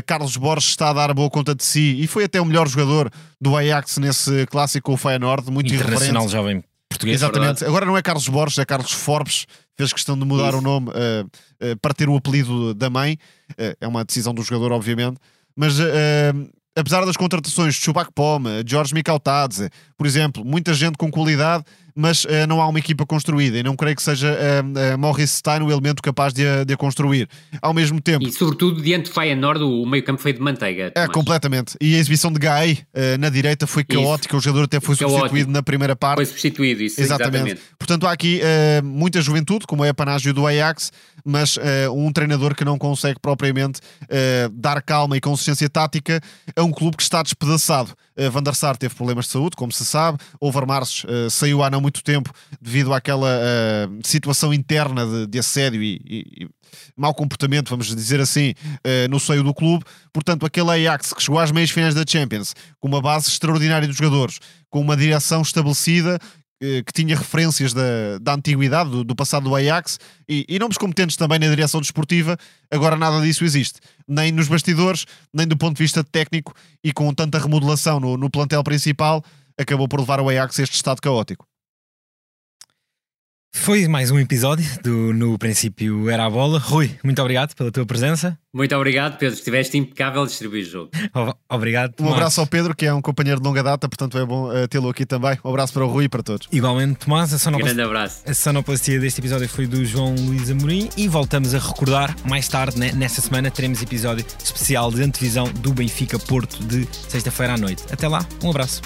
Carlos Borges está a dar boa conta de si e foi até o melhor jogador do Ajax nesse clássico com o Feyenoord, muito Internacional jovem português. Exatamente. Agora não é Carlos Borges, é Carlos Forbes. Fez questão de mudar Isso. o nome uh, uh, para ter o apelido da mãe. Uh, é uma decisão do jogador, obviamente. Mas apesar das contratações de Chubac Poma, Jorge Micautadze, por exemplo, muita gente com qualidade mas uh, não há uma equipa construída e não creio que seja uh, uh, Morris Stein o elemento capaz de a, de a, construir. Ao mesmo tempo. E sobretudo diante de Feyenoord, o meio-campo foi de manteiga. É, completamente. E a exibição de Gai uh, na direita foi caótica, isso. o jogador até foi caótico. substituído na primeira parte. Foi substituído, isso, exatamente. exatamente. Portanto, há aqui muita juventude, como é a panágio do Ajax, mas um treinador que não consegue propriamente dar calma e consistência tática a um clube que está despedaçado. Van der Sar teve problemas de saúde, como se sabe, Overmars saiu há não muito tempo devido àquela uh, situação interna de, de assédio e, e, e, mau comportamento, vamos dizer assim, uh, no seio do clube. Portanto, aquele Ajax que chegou às meias finais da Champions com uma base extraordinária dos jogadores, com uma direção estabelecida que tinha referências da, da antiguidade, do, do passado do Ajax, e, e nomes competentes também na direção desportiva, agora nada disso existe. Nem nos bastidores, nem do ponto de vista técnico, e com tanta remodelação no, no plantel principal, acabou por levar o Ajax a este estado caótico. Foi mais um episódio do No Princípio Era a Bola. Rui, muito obrigado pela tua presença. Muito obrigado, Pedro. Estiveste impecável a distribuir o jogo. Obrigado. Tomás. Um abraço ao Pedro, que é um companheiro de longa data, portanto é bom uh, tê-lo aqui também. Um abraço para o Rui e para todos. Igualmente, Tomás. A sonoplastia, Grande abraço. A sonoplastia deste episódio foi do João Luís Amorim e voltamos a recordar mais tarde, né, nesta semana, teremos episódio especial de antevisão do Benfica Porto de sexta-feira à noite. Até lá, um abraço.